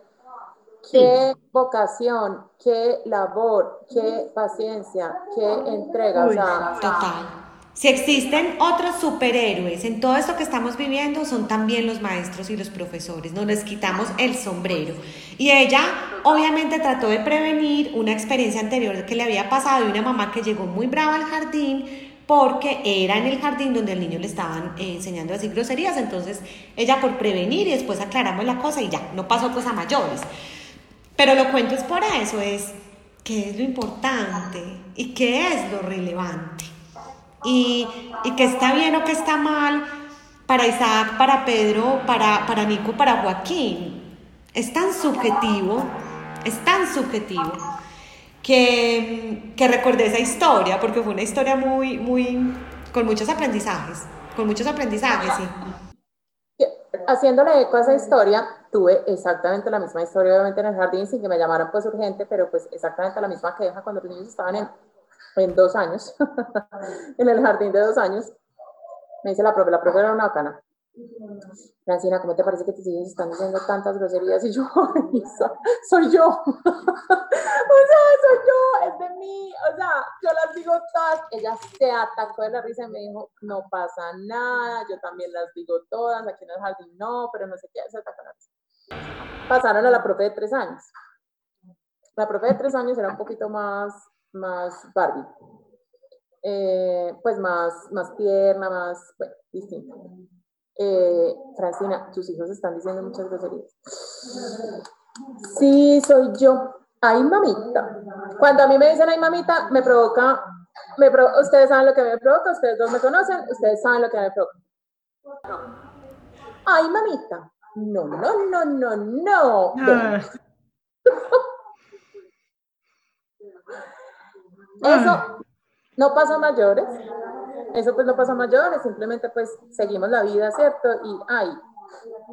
qué vocación, qué labor, qué paciencia, qué entrega. o sea, total. Si existen otros superhéroes en todo esto que estamos viviendo, son también los maestros y los profesores. No les quitamos el sombrero. Y ella obviamente trató de prevenir una experiencia anterior que le había pasado de una mamá que llegó muy brava al jardín porque era en el jardín donde al niño le estaban eh, enseñando a decir groserías. Entonces ella por prevenir y después aclaramos la cosa y ya, no pasó pues a mayores. Pero lo cuento es por eso, es qué es lo importante y qué es lo relevante y, y que está bien o que está mal para Isaac, para Pedro, para, para Nico, para Joaquín. Es tan subjetivo, es tan subjetivo que, que recordé esa historia, porque fue una historia muy, muy, con muchos aprendizajes, con muchos aprendizajes, sí. Haciéndole eco a esa historia, tuve exactamente la misma historia, obviamente en el jardín, sin que me llamaran pues urgente, pero pues exactamente la misma queja cuando los niños estaban en en dos años, en el jardín de dos años, me dice la profe, la profe era una bacana. Francina, ¿cómo te parece que tus hijos están diciendo tantas groserías? Y yo, soy yo. o sea, soy yo, es de mí. O sea, yo las digo todas. Ella se atacó de la risa y me dijo, no pasa nada, yo también las digo todas, aquí en el jardín no, pero no sé qué, se atacó la. Pasaron a la profe de tres años. La profe de tres años era un poquito más más Barbie. Eh, pues más, más tierna, más, bueno, distinta. Eh, Francina, tus hijos están diciendo muchas groserías. Sí, soy yo. Ay, mamita. Cuando a mí me dicen ay, mamita, me provoca, me ustedes saben lo que me provoca, ustedes dos me conocen, ustedes saben lo que me provoca. Ay, mamita. No, no, no, no, no. Ah. Eso ah. no pasa a mayores, eso pues no pasa a mayores, simplemente pues seguimos la vida, ¿cierto? Y ay,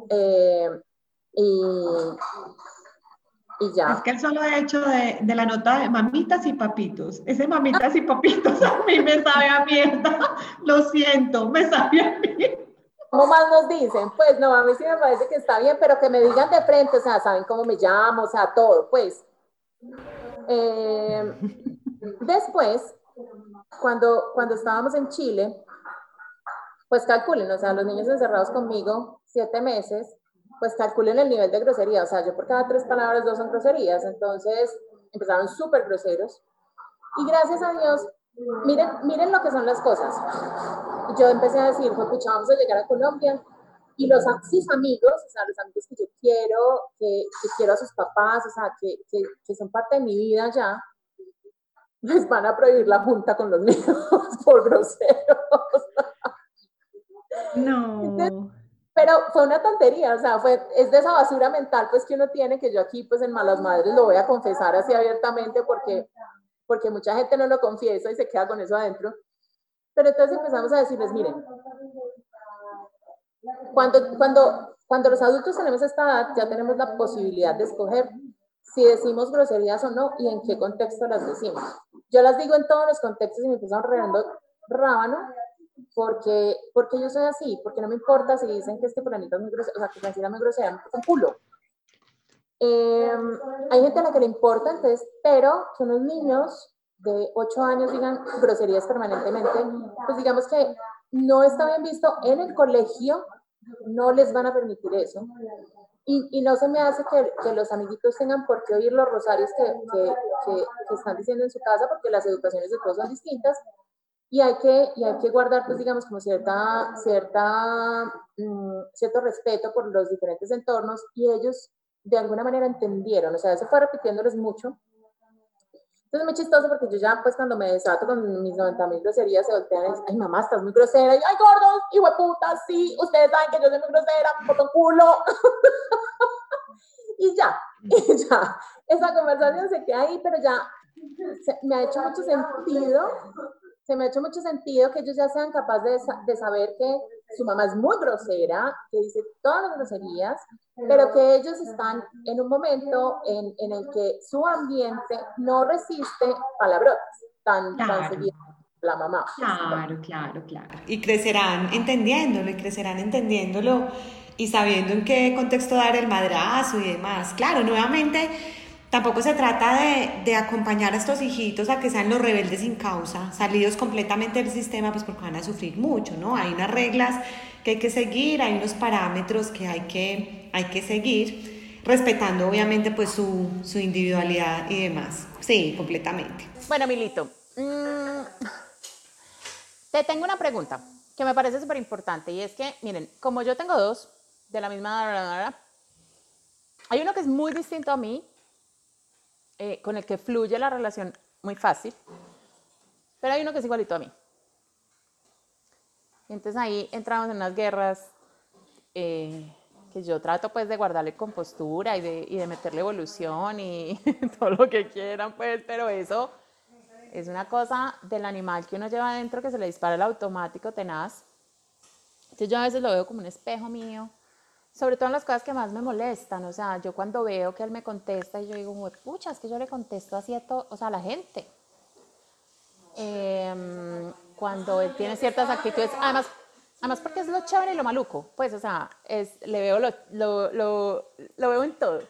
eh, y, y ya. Es que el solo hecho de, de, la nota de mamitas y papitos, ese mamitas y papitos a mí me sabe a mierda, lo siento, me sabe a mierda. ¿Cómo más nos dicen? Pues no, a mí sí me parece que está bien, pero que me digan de frente, o sea, saben cómo me llamo, o sea, todo, pues. Eh, Después, cuando, cuando estábamos en Chile, pues calculen, o sea, los niños encerrados conmigo, siete meses, pues calculen el nivel de grosería, o sea, yo por cada tres palabras, dos son groserías, entonces empezaron súper groseros. Y gracias a Dios, miren, miren lo que son las cosas. Yo empecé a decir, pucha, vamos a llegar a Colombia, y los sus amigos, o sea, los amigos que yo quiero, que, quiero a sus papás, o sea, que, que son parte de mi vida ya, les van a prohibir la junta con los niños por groseros. No. pero fue una tontería, o sea, fue, es de esa basura mental pues que uno tiene, que yo aquí pues en Malas Madres lo voy a confesar así abiertamente porque, porque mucha gente no lo confiesa y se queda con eso adentro. Pero entonces empezamos a decirles, miren, cuando, cuando, cuando los adultos tenemos esta edad, ya tenemos la posibilidad de escoger si decimos groserías o no y en qué contexto las decimos. Yo las digo en todos los contextos y me empiezan reando rábano porque, porque yo soy así, porque no me importa si dicen que este fulanito es muy grosero, o sea, que Francina es muy grosera, un culo. Em, hay gente a la que le importa, entonces, pero que unos niños de 8 años digan groserías permanentemente, pues digamos que no está bien visto en el colegio, no les van a permitir eso. Y, y, no se me hace que, que, los amiguitos tengan por qué oír los rosarios que, que, que, están diciendo en su casa, porque las educaciones de todos son distintas. Y hay que, y hay que guardar, pues, digamos, como cierta, cierta, mm, cierto respeto por los diferentes entornos. Y ellos, de alguna manera, entendieron. O sea, eso fue repitiéndoles mucho. Entonces es muy chistoso porque yo ya, pues cuando me desato con mis 90 mil groserías, se voltean y dicen, ay mamá, estás muy grosera. Y ay, gordos, y puta, sí, ustedes saben que yo soy muy grosera, me culo. y ya, y ya. Esa conversación se queda ahí, pero ya me ha hecho mucho sentido, se me ha hecho mucho sentido que ellos ya sean capaces de, de saber que su mamá es muy grosera, que dice todas las groserías, pero que ellos están en un momento en, en el que su ambiente no resiste palabrotas tan, tan seguidas. la mamá. Claro, claro, claro. Y crecerán entendiéndolo y crecerán entendiéndolo y sabiendo en qué contexto dar el madrazo y demás. Claro, nuevamente, tampoco se trata de, de, acompañar a estos hijitos a que sean los rebeldes sin causa, salidos completamente del sistema, pues porque van a sufrir mucho, ¿no? Hay unas reglas que hay que seguir, hay unos parámetros que hay que, hay que seguir, respetando obviamente pues su, su individualidad y demás. Sí, completamente. Bueno, Milito, mmm, te tengo una pregunta que me parece súper importante y es que, miren, como yo tengo dos de la misma... Hay uno que es muy distinto a mí, eh, con el que fluye la relación muy fácil, pero hay uno que es igualito a mí. Entonces ahí entramos en unas guerras eh, que yo trato pues de guardarle compostura y de, y de meterle evolución y todo lo que quieran pues, pero eso es una cosa del animal que uno lleva adentro que se le dispara el automático tenaz. Entonces yo a veces lo veo como un espejo mío, sobre todo en las cosas que más me molestan. O sea, yo cuando veo que él me contesta y yo digo, pucha, es que yo le contesto así a, todo, o sea, a la gente. Eh, cuando él tiene ciertas actitudes, además, además porque es lo chévere y lo maluco, pues, o sea, es, le veo lo, lo, lo, lo veo en todo,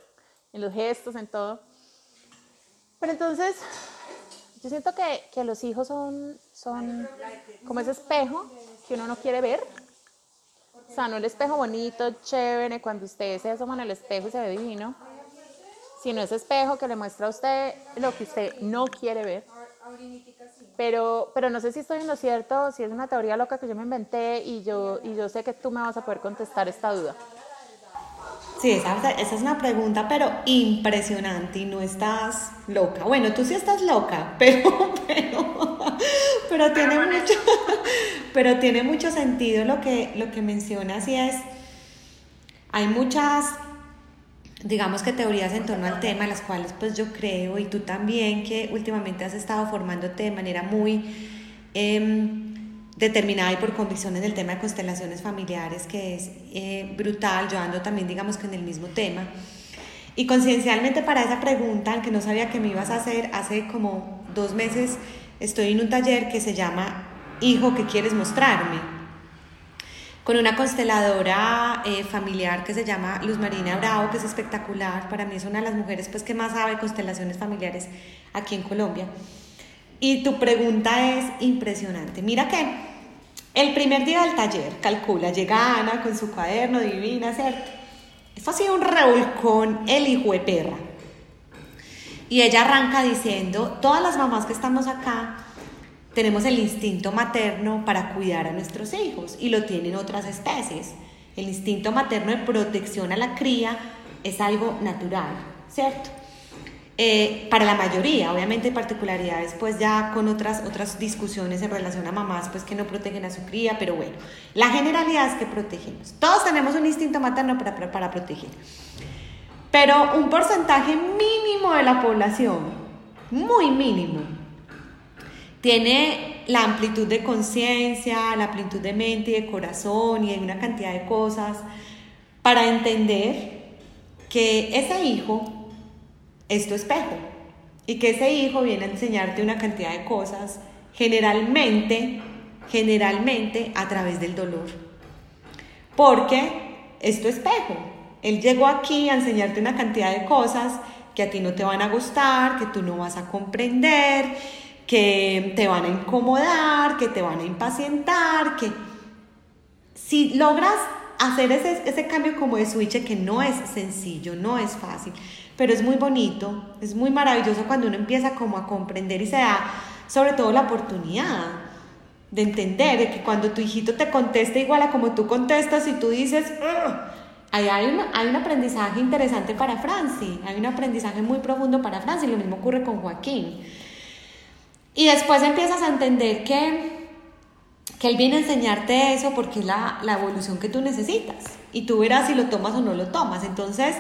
en los gestos, en todo. Pero entonces, yo siento que, que, los hijos son, son como ese espejo que uno no quiere ver. O no el espejo bonito, chévere, cuando usted se asoma en el espejo y se ve divino, sino ese espejo que le muestra a usted lo que usted no quiere ver. Pero, pero no sé si estoy en lo cierto, si es una teoría loca que yo me inventé y yo, y yo sé que tú me vas a poder contestar esta duda. Sí, esa, esa, es una pregunta, pero impresionante y no estás loca. Bueno, tú sí estás loca, pero, pero, pero, tiene, mucho, pero tiene mucho sentido lo que, lo que mencionas y es, hay muchas, digamos que teorías en torno al tema, las cuales pues yo creo, y tú también, que últimamente has estado formándote de manera muy... Eh, determinada y por convicciones del tema de constelaciones familiares, que es eh, brutal, yo ando también digamos que en el mismo tema. Y conciencialmente para esa pregunta, que no sabía que me ibas a hacer, hace como dos meses estoy en un taller que se llama Hijo, ¿qué quieres mostrarme? Con una consteladora eh, familiar que se llama Luz Marina Bravo, que es espectacular. Para mí es una de las mujeres pues, que más sabe constelaciones familiares aquí en Colombia. Y tu pregunta es impresionante. Mira que el primer día del taller, calcula, llega Ana con su cuaderno divina, ¿cierto? Esto ha sido un revolcón, el hijo de perra. Y ella arranca diciendo, todas las mamás que estamos acá tenemos el instinto materno para cuidar a nuestros hijos y lo tienen otras especies. El instinto materno de protección a la cría es algo natural, ¿cierto? Eh, para la mayoría, obviamente particularidades pues ya con otras, otras discusiones en relación a mamás pues que no protegen a su cría, pero bueno, la generalidad es que protegemos. Todos tenemos un instinto materno para, para, para proteger, pero un porcentaje mínimo de la población, muy mínimo, tiene la amplitud de conciencia, la amplitud de mente y de corazón y una cantidad de cosas para entender que ese hijo es tu espejo y que ese hijo viene a enseñarte una cantidad de cosas, generalmente, generalmente a través del dolor. Porque es tu espejo. Él llegó aquí a enseñarte una cantidad de cosas que a ti no te van a gustar, que tú no vas a comprender, que te van a incomodar, que te van a impacientar, que si logras hacer ese, ese cambio como de switch, que no es sencillo, no es fácil, pero es muy bonito, es muy maravilloso cuando uno empieza como a comprender y se da sobre todo la oportunidad de entender de que cuando tu hijito te contesta igual a como tú contestas y tú dices, ahí hay un, hay un aprendizaje interesante para Franci, hay un aprendizaje muy profundo para Franci, lo mismo ocurre con Joaquín. Y después empiezas a entender que, que él viene a enseñarte eso porque es la, la evolución que tú necesitas. Y tú verás si lo tomas o no lo tomas. Entonces,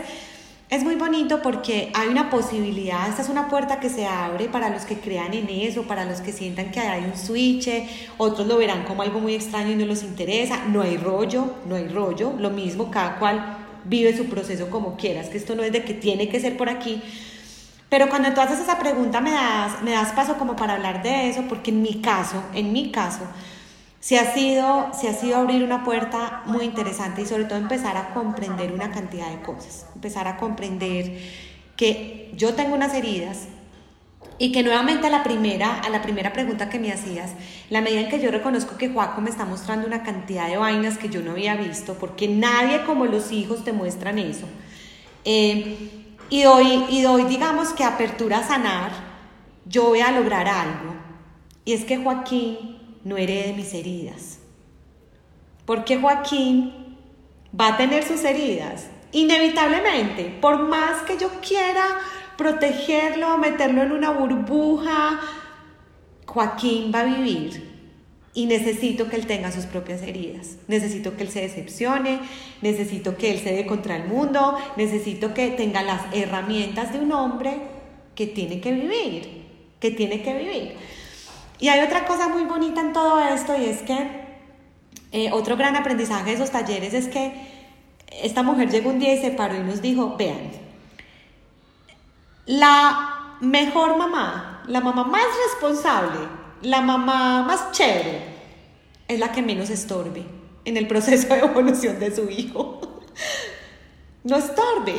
es muy bonito porque hay una posibilidad, esta es una puerta que se abre para los que crean en eso, para los que sientan que hay un switch, otros lo verán como algo muy extraño y no les interesa, no hay rollo, no hay rollo, lo mismo, cada cual vive su proceso como quieras, que esto no es de que tiene que ser por aquí, Pero cuando tú haces esa pregunta me das, me das paso como para hablar de eso, porque en mi caso, en mi caso, sí ha sido, sí ha sido abrir una puerta muy interesante y sobre todo empezar a comprender una cantidad de cosas, empezar a comprender que yo tengo unas heridas y que nuevamente a la primera, a la primera pregunta que me hacías, la medida en que yo reconozco que Juaco me está mostrando una cantidad de vainas que yo no había visto, porque nadie como los hijos te muestran eso. Eh, y doy, y doy, digamos que apertura a sanar, yo voy a lograr algo. Y es que Joaquín no herede mis heridas. Porque Joaquín va a tener sus heridas, inevitablemente, por más que yo quiera protegerlo, meterlo en una burbuja, Joaquín va a vivir y necesito que él tenga sus propias heridas. Necesito que él se decepcione, necesito que él se dé contra el mundo, necesito que tenga las herramientas de un hombre que tiene que vivir, que tiene que vivir. Y hay otra cosa muy bonita en todo esto y es que eh, otro gran aprendizaje de esos talleres es que esta mujer llegó un día y se paró y nos dijo, vean, la mejor mamá, la mamá más responsable la mamá más chévere es la que menos estorbe en el proceso de evolución de su hijo. No estorbe,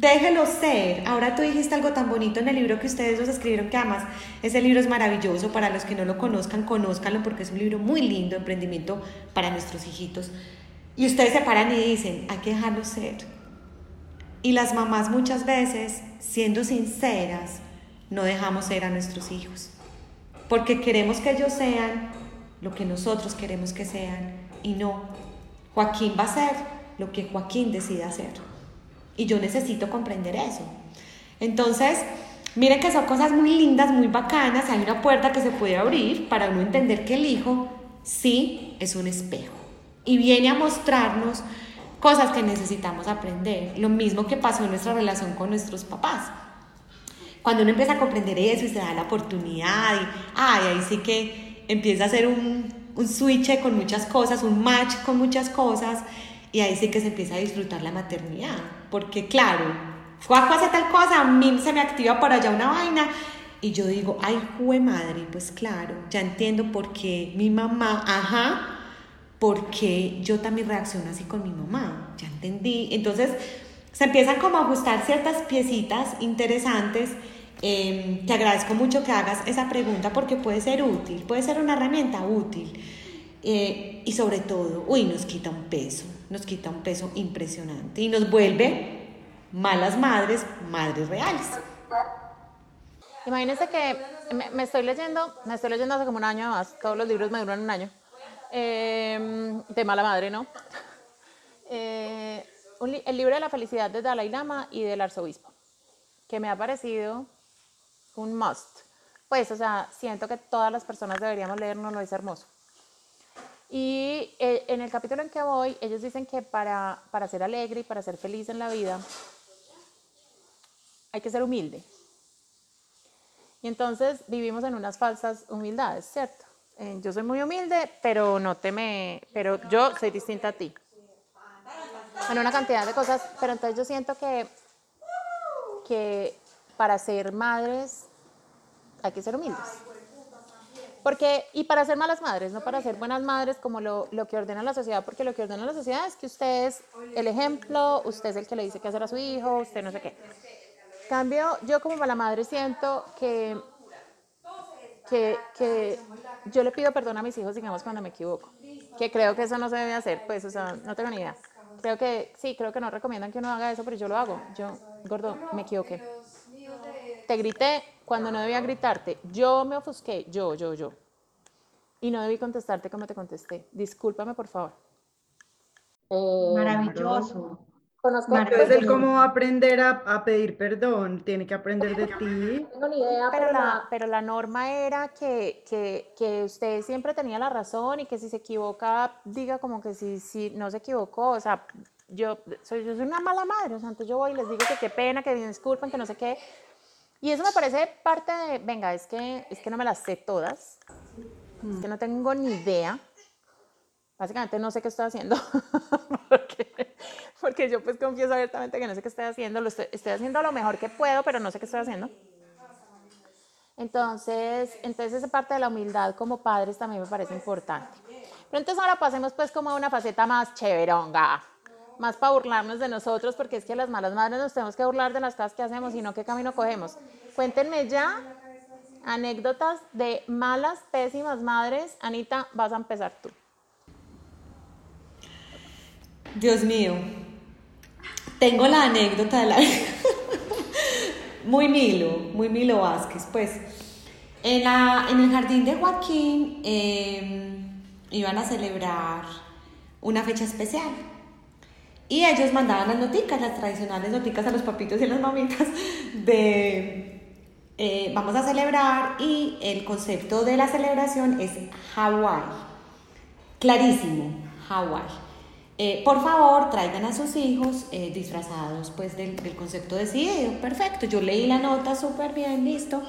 déjelo ser. Ahora tú dijiste algo tan bonito en el libro que ustedes dos escribieron, que además ese libro es maravilloso. Para los que no lo conozcan, conózcanlo porque es un libro muy lindo, emprendimiento para nuestros hijitos. Y ustedes se paran y dicen, hay que dejarlo ser. Y las mamás muchas veces, siendo sinceras, no dejamos ser a nuestros hijos porque queremos que ellos sean lo que nosotros queremos que sean y no. Joaquín va a ser lo que Joaquín decida hacer. Y yo necesito comprender eso. Entonces, miren que son cosas muy lindas, muy bacanas. Hay una puerta que se puede abrir para uno entender que el hijo sí es un espejo. Y viene a mostrarnos cosas que necesitamos aprender. Lo mismo que pasó en nuestra relación con nuestros papás. Cuando uno empieza a comprender eso y se da la oportunidad, y ahí sí que empieza a hacer un, un switch con muchas cosas, un match con muchas cosas, y ahí sí que se empieza a disfrutar la maternidad. Porque claro, Juaco hace tal cosa, a mí se me activa por allá una vaina, y yo digo, ay, jue madre, pues claro, ya entiendo por qué mi mamá, ajá, porque yo también reacciono así con mi mamá, ya entendí. Entonces, se empiezan como a ajustar ciertas piecitas interesantes eh, te agradezco mucho que hagas esa pregunta porque puede ser útil, puede ser una herramienta útil. Eh, y sobre todo, uy, nos quita un peso, nos quita un peso impresionante y nos vuelve malas madres, madres reales. Imagínense que me, estoy leyendo, me estoy leyendo hace como un año más, todos los libros me duran un año, em, de mala madre, ¿no? Eh, el libro de la felicidad de Dalai Lama y del arzobispo, que me ha parecido un must. Pues, o sea, siento que todas las personas deberíamos leerlo, lo es hermoso. Y eh, en el capítulo en que voy, ellos dicen que para, para ser alegre y para ser feliz en la vida, hay que ser humilde. Y entonces vivimos en unas falsas humildades, ¿cierto? Eh, yo soy muy humilde, pero no te me, pero yo soy distinta a ti. En una cantidad de cosas, pero entonces yo siento que, que para ser madres hay que ser humildes. Porque, y para ser malas madres, no para ser buenas madres como lo, lo, que ordena la sociedad, porque lo que ordena la sociedad es que usted es el ejemplo, usted es el que le dice qué hacer a su hijo, usted no sé qué. Cambio, yo como mala madre siento que, que, que yo le pido perdón a mis hijos, digamos, cuando me equivoco. Que creo que eso no se debe hacer, pues, o sea, no tengo ni idea. Creo que, sí, creo que no recomiendan que uno haga eso, pero yo lo hago. Yo, gordo, me equivoqué. Te grité, cuando no debía gritarte. Yo me ofusqué, yo, yo, yo. Y no debí contestarte como te contesté. Discúlpame, por favor. Eh, Maravilloso. Conozco Entonces, él cómo a aprender a, pedir perdón? Tiene que aprender de ti. No tengo ni idea, pero la, pero la norma era que, que, que, usted siempre tenía la razón y que si se equivoca, diga como que si, si no se equivocó. O sea, yo soy, yo soy una mala madre. O sea, entonces yo voy y les digo que qué pena, que disculpen, que no sé qué. Y eso me parece parte de, venga, es que, es que no me las sé todas, es que no tengo ni idea. Básicamente no sé qué estoy haciendo, porque, porque yo pues confieso abiertamente que no sé qué estoy haciendo, lo estoy, estoy haciendo lo mejor que puedo, pero no sé qué estoy haciendo. Entonces, entonces esa parte de la humildad como padres también me parece importante. Pero entonces ahora pasemos pues como a una faceta más chéveronga, más para burlarnos de nosotros, porque es que las malas madres nos tenemos que burlar de las cosas que hacemos y no qué camino cogemos. Cuéntenme ya anécdotas de malas, pésimas madres. Anita, vas a empezar tú. Dios mío, tengo la anécdota de la... muy Milo, muy Milo Vázquez, pues. En, la, en el jardín de Joaquín eh, iban a celebrar una fecha especial. Y ellos mandaban las noticas, las tradicionales noticas a los papitos y a las mamitas de eh, vamos a celebrar y el concepto de la celebración es Hawái. Clarísimo, Hawái. Eh, por favor, traigan a sus hijos eh, disfrazados pues del, del concepto decidido. Perfecto, yo leí la nota súper bien, listo.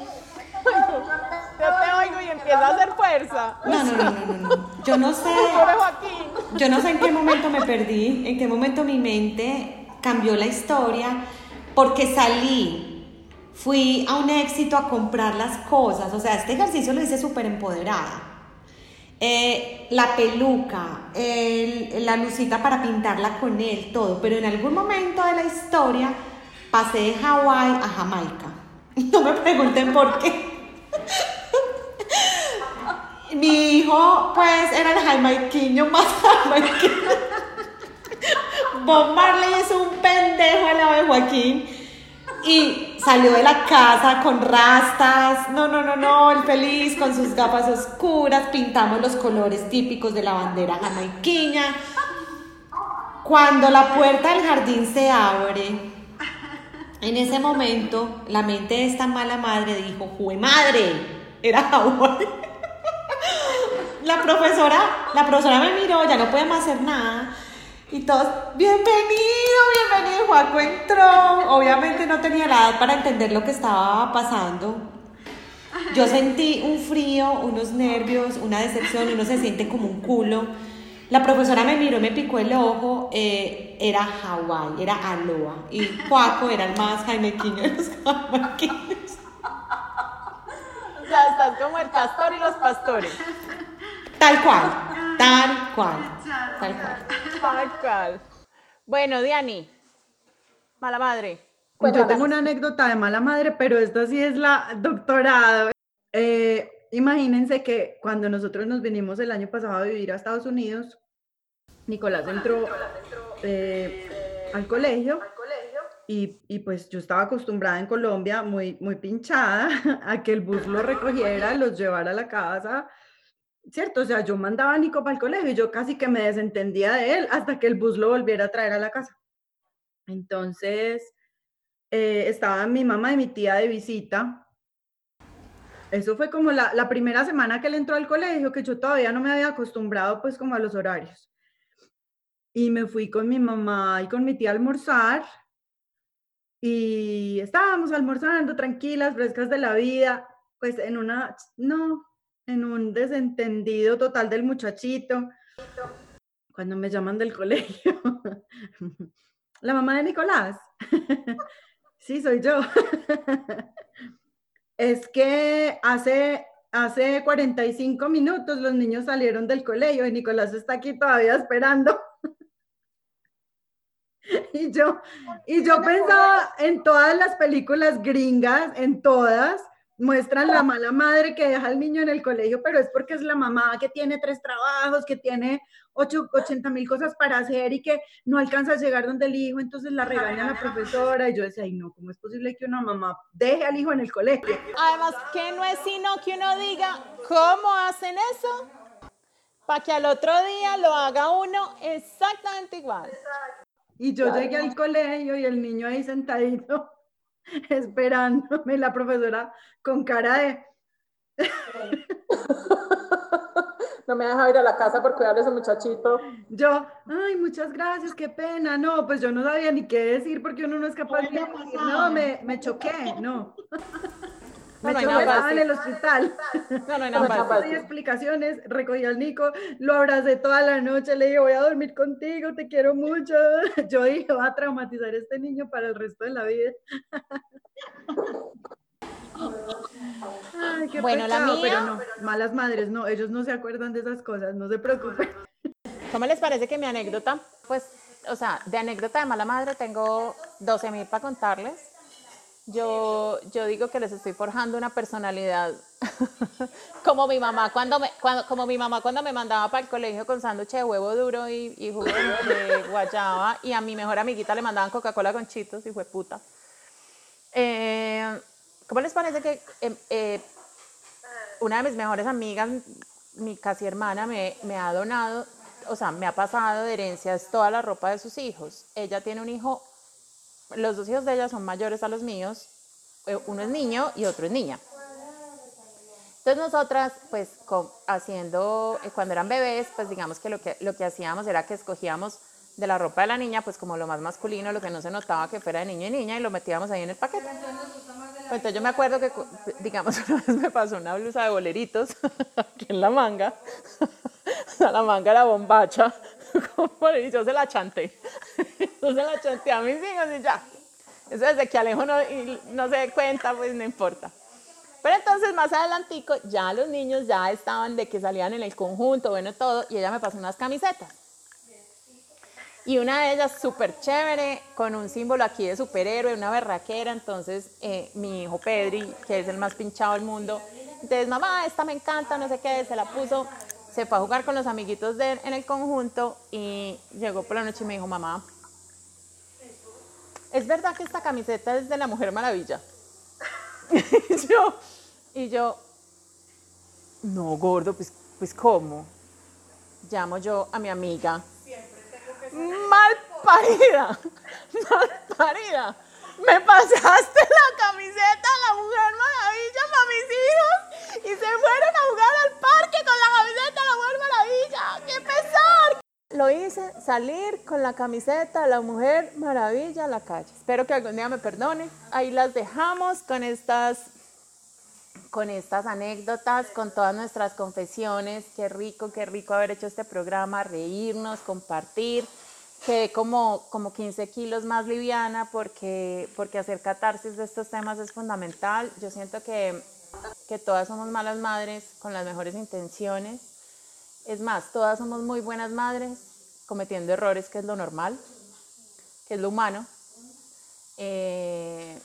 Yo te oigo y empieza a hacer fuerza. No, no, no, no, no, no. Yo no sé. Pobre Joaquín. Yo no sé en qué momento me perdí, en qué momento mi mente cambió la historia, porque salí, fui a un éxito a comprar las cosas, o sea, este ejercicio lo hice súper empoderada. Eh, la peluca, el- la lucita para pintarla con él, todo, pero en algún momento de la historia pasé de Hawái a Jamaica. No me pregunten por qué. Mi hijo, pues, era el jamaiquiño más jamaiquino. Bob Marley es un pendejo al lado Joaquín. Y salió de la casa con rastas. No, no, no, no. El feliz con sus gafas oscuras. Pintamos los colores típicos de la bandera jamaiquiña. Cuando la puerta del jardín se abre, en ese momento, la mente de esta mala madre dijo, ¡Jue madre! Era Hawái. La profesora, la profesora me miró, ya no podemos hacer nada. Y todos, bienvenido, bienvenido. Juaco entró. Obviamente no tenía la edad para entender lo que estaba pasando. Yo sentí un frío, unos nervios, una decepción, uno se siente como un culo. La profesora me miró, me picó el ojo, eh, era Hawái, era Aloha. Y Juaco era el más jaimequiño de los. O sea, como el pastor y los pastores. Tal cual, tal cual, tal cual. Tal cual. Bueno, Diani, mala madre. Yo tengo una anécdota de mala madre, pero esta sí es la doctorado. Eh, imagínense que cuando nosotros nos vinimos el año pasado a vivir a Estados Unidos, Nicolás entró eh, al colegio y, y pues yo estaba acostumbrada en Colombia, muy, muy pinchada, a que el bus lo recogiera, los llevara a la casa. ¿Cierto? O sea, yo mandaba a Nico para el colegio y yo casi que me desentendía de él hasta que el bus lo volviera a traer a la casa. Entonces, eh, estaba mi mamá y mi tía de visita. Eso fue como la, la primera semana que él entró al colegio, que yo todavía no me había acostumbrado pues como a los horarios. Y me fui con mi mamá y con mi tía a almorzar. Y estábamos almorzando tranquilas, frescas de la vida, pues en una, no, en un desentendido total del muchachito. Cuando me llaman del colegio, la mamá de Nicolás. Sí, soy yo. Es que hace, hace 45 minutos los niños salieron del colegio y Nicolás está aquí todavía esperando. Y yo, y yo pensaba en todas las películas gringas, en todas, muestran la mala madre que deja al niño en el colegio, pero es porque es la mamá que tiene tres trabajos, que tiene ocho, 80 mil cosas para hacer y que no alcanza a llegar donde el hijo, entonces la regaña la profesora. Y yo decía, ay, no, ¿cómo es posible que una mamá deje al hijo en el colegio? Además, que no es sino que uno diga, ¿cómo hacen eso? Para que al otro día lo haga uno exactamente igual. Y yo llegué al colegio y el niño ahí sentadito, esperándome, la profesora con cara de, No me deja ir a la casa por cuidar a ese muchachito. yo, ay, muchas gracias, qué pena. No, pues yo no sabía ni qué decir porque uno no es capaz de decir, no, me, me choqué, no. Me no echó nada estaba en el hospital. No, no hay No, nada no, fácil. Hay explicaciones, recogí al Nico, lo abracé toda la noche, le dije, voy a dormir contigo, te quiero mucho. Yo dije, va a traumatizar a este niño para el resto de la vida. Ay, qué Bueno, la pecado, mía- pero no, malas madres, no, ellos no se acuerdan de esas cosas, no se preocupen. ¿Cómo les parece que mi anécdota? Pues, o sea, de anécdota de mala madre tengo 12 mil para contarles. Yo, yo digo que les estoy forjando una personalidad como mi mamá cuando me, cuando, como mi mamá cuando me mandaba para el colegio con sándwich de huevo duro y, y jugo de guayaba y a mi mejor amiguita le mandaban Coca-Cola con chitos y fue puta. Eh, ¿Cómo les parece que eh, eh, una de mis mejores amigas, mi casi hermana, me, me ha donado, o sea, me ha pasado de herencias toda la ropa de sus hijos. Ella tiene un hijo, los dos hijos de ella son mayores a los míos, eh, uno es niño y otro es niña. Entonces nosotras, pues haciendo, eh, cuando eran bebés, pues digamos que lo, que lo que hacíamos era que escogíamos de la ropa de la niña, pues como lo más masculino, lo que no se notaba que fuera de niño y niña, y lo metíamos ahí en el paquete. Pues entonces yo me acuerdo que, digamos, una vez me pasó una blusa de boleritos aquí en la manga. O sea, la manga era bombacha. Y yo se la chanté. Yo se la chanté a mis hijos y ya. Eso desde que Alejo no, no se dé cuenta, pues no importa. Pero entonces más adelantico, ya los niños ya estaban de que salían en el conjunto, bueno, todo, y ella me pasó unas camisetas. Y una de ellas súper chévere, con un símbolo aquí de superhéroe, una berraquera. Entonces, eh, mi hijo Pedri, que es el más pinchado del mundo, entonces, mamá, esta me encanta, no sé qué, se la puso. Se fue a jugar con los amiguitos de él en el conjunto y llegó por la noche y me dijo, mamá, ¿es verdad que esta camiseta es de la Mujer Maravilla? y yo, y yo, no, gordo, pues, pues ¿cómo? Llamo yo a mi amiga mal parida, mal parida. Me pasaste la camiseta de la Mujer Maravilla para mis hijos y se fueron a jugar al parque con la camiseta de la Mujer Maravilla. ¡Qué pesar! Lo hice salir con la camiseta de la Mujer Maravilla a la calle. Espero que algún día me perdonen. Ahí las dejamos con estas con estas anécdotas, con todas nuestras confesiones. Qué rico, qué rico haber hecho este programa, reírnos, compartir. Quedé como, como 15 kilos más liviana porque, porque hacer catarsis de estos temas es fundamental. Yo siento que, que todas somos malas madres con las mejores intenciones. Es más, todas somos muy buenas madres cometiendo errores, que es lo normal, que es lo humano. Eh,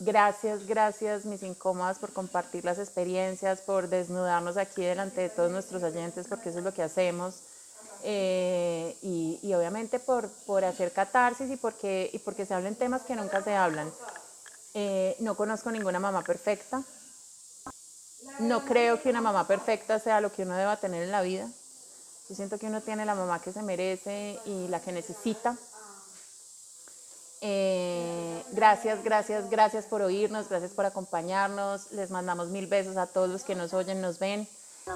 Gracias, gracias, mis incómodas, por compartir las experiencias, por desnudarnos aquí delante de todos nuestros oyentes, porque eso es lo que hacemos. Eh, y, y obviamente por, por hacer catarsis y porque, y porque se hablen temas que nunca se hablan. Eh, no conozco ninguna mamá perfecta. No creo que una mamá perfecta sea lo que uno deba tener en la vida. Yo siento que uno tiene la mamá que se merece y la que necesita. Eh, gracias, gracias, gracias por oírnos, gracias por acompañarnos. Les mandamos mil besos a todos los que nos oyen, nos ven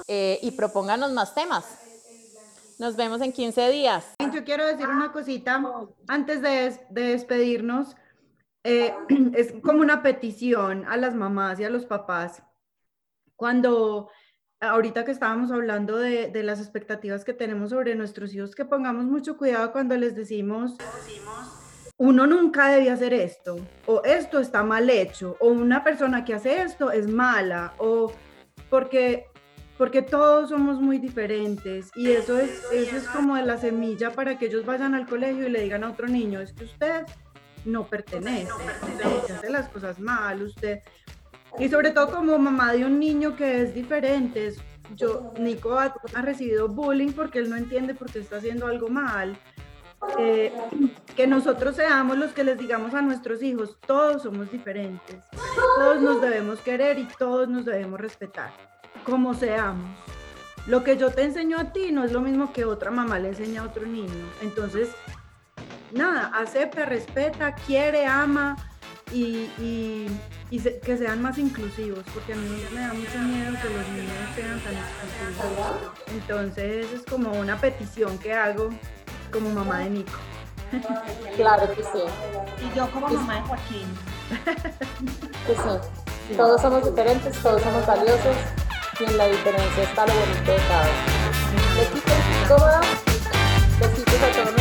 eh, y propónganos más temas. Nos vemos en 15 días. Yo quiero decir una cosita antes de, des- de despedirnos. Eh, es como una petición a las mamás y a los papás. Cuando, ahorita que estábamos hablando de, de las expectativas que tenemos sobre nuestros hijos, que pongamos mucho cuidado cuando les decimos, uno nunca debe hacer esto, o esto está mal hecho, o una persona que hace esto es mala, o porque porque todos somos muy diferentes y eso es, eso es como la semilla para que ellos vayan al colegio y le digan a otro niño, es que usted no pertenece, usted hace las cosas mal, usted... Y sobre todo como mamá de un niño que es diferente, es- yo, Nico ha, ha recibido bullying porque él no entiende por qué está haciendo algo mal. Eh, que nosotros seamos los que les digamos a nuestros hijos, todos somos diferentes, todos nos debemos querer y todos nos debemos respetar como seamos. Lo que yo te enseño a ti no es lo mismo que otra mamá le enseña a otro niño. Entonces, nada, acepta, respeta, quiere, ama y, y- y se- que sean más inclusivos, porque a mí me da mucho miedo que los niños sean tan exclusivos. Entonces, es como una petición que hago como mamá de Nico. Claro que sí, Y yo como mamá de Joaquín. que sí. Todos somos diferentes, todos somos valiosos y en la diferencia está lo bonito de cada uno. Besitos, cómodos, besitos a todos.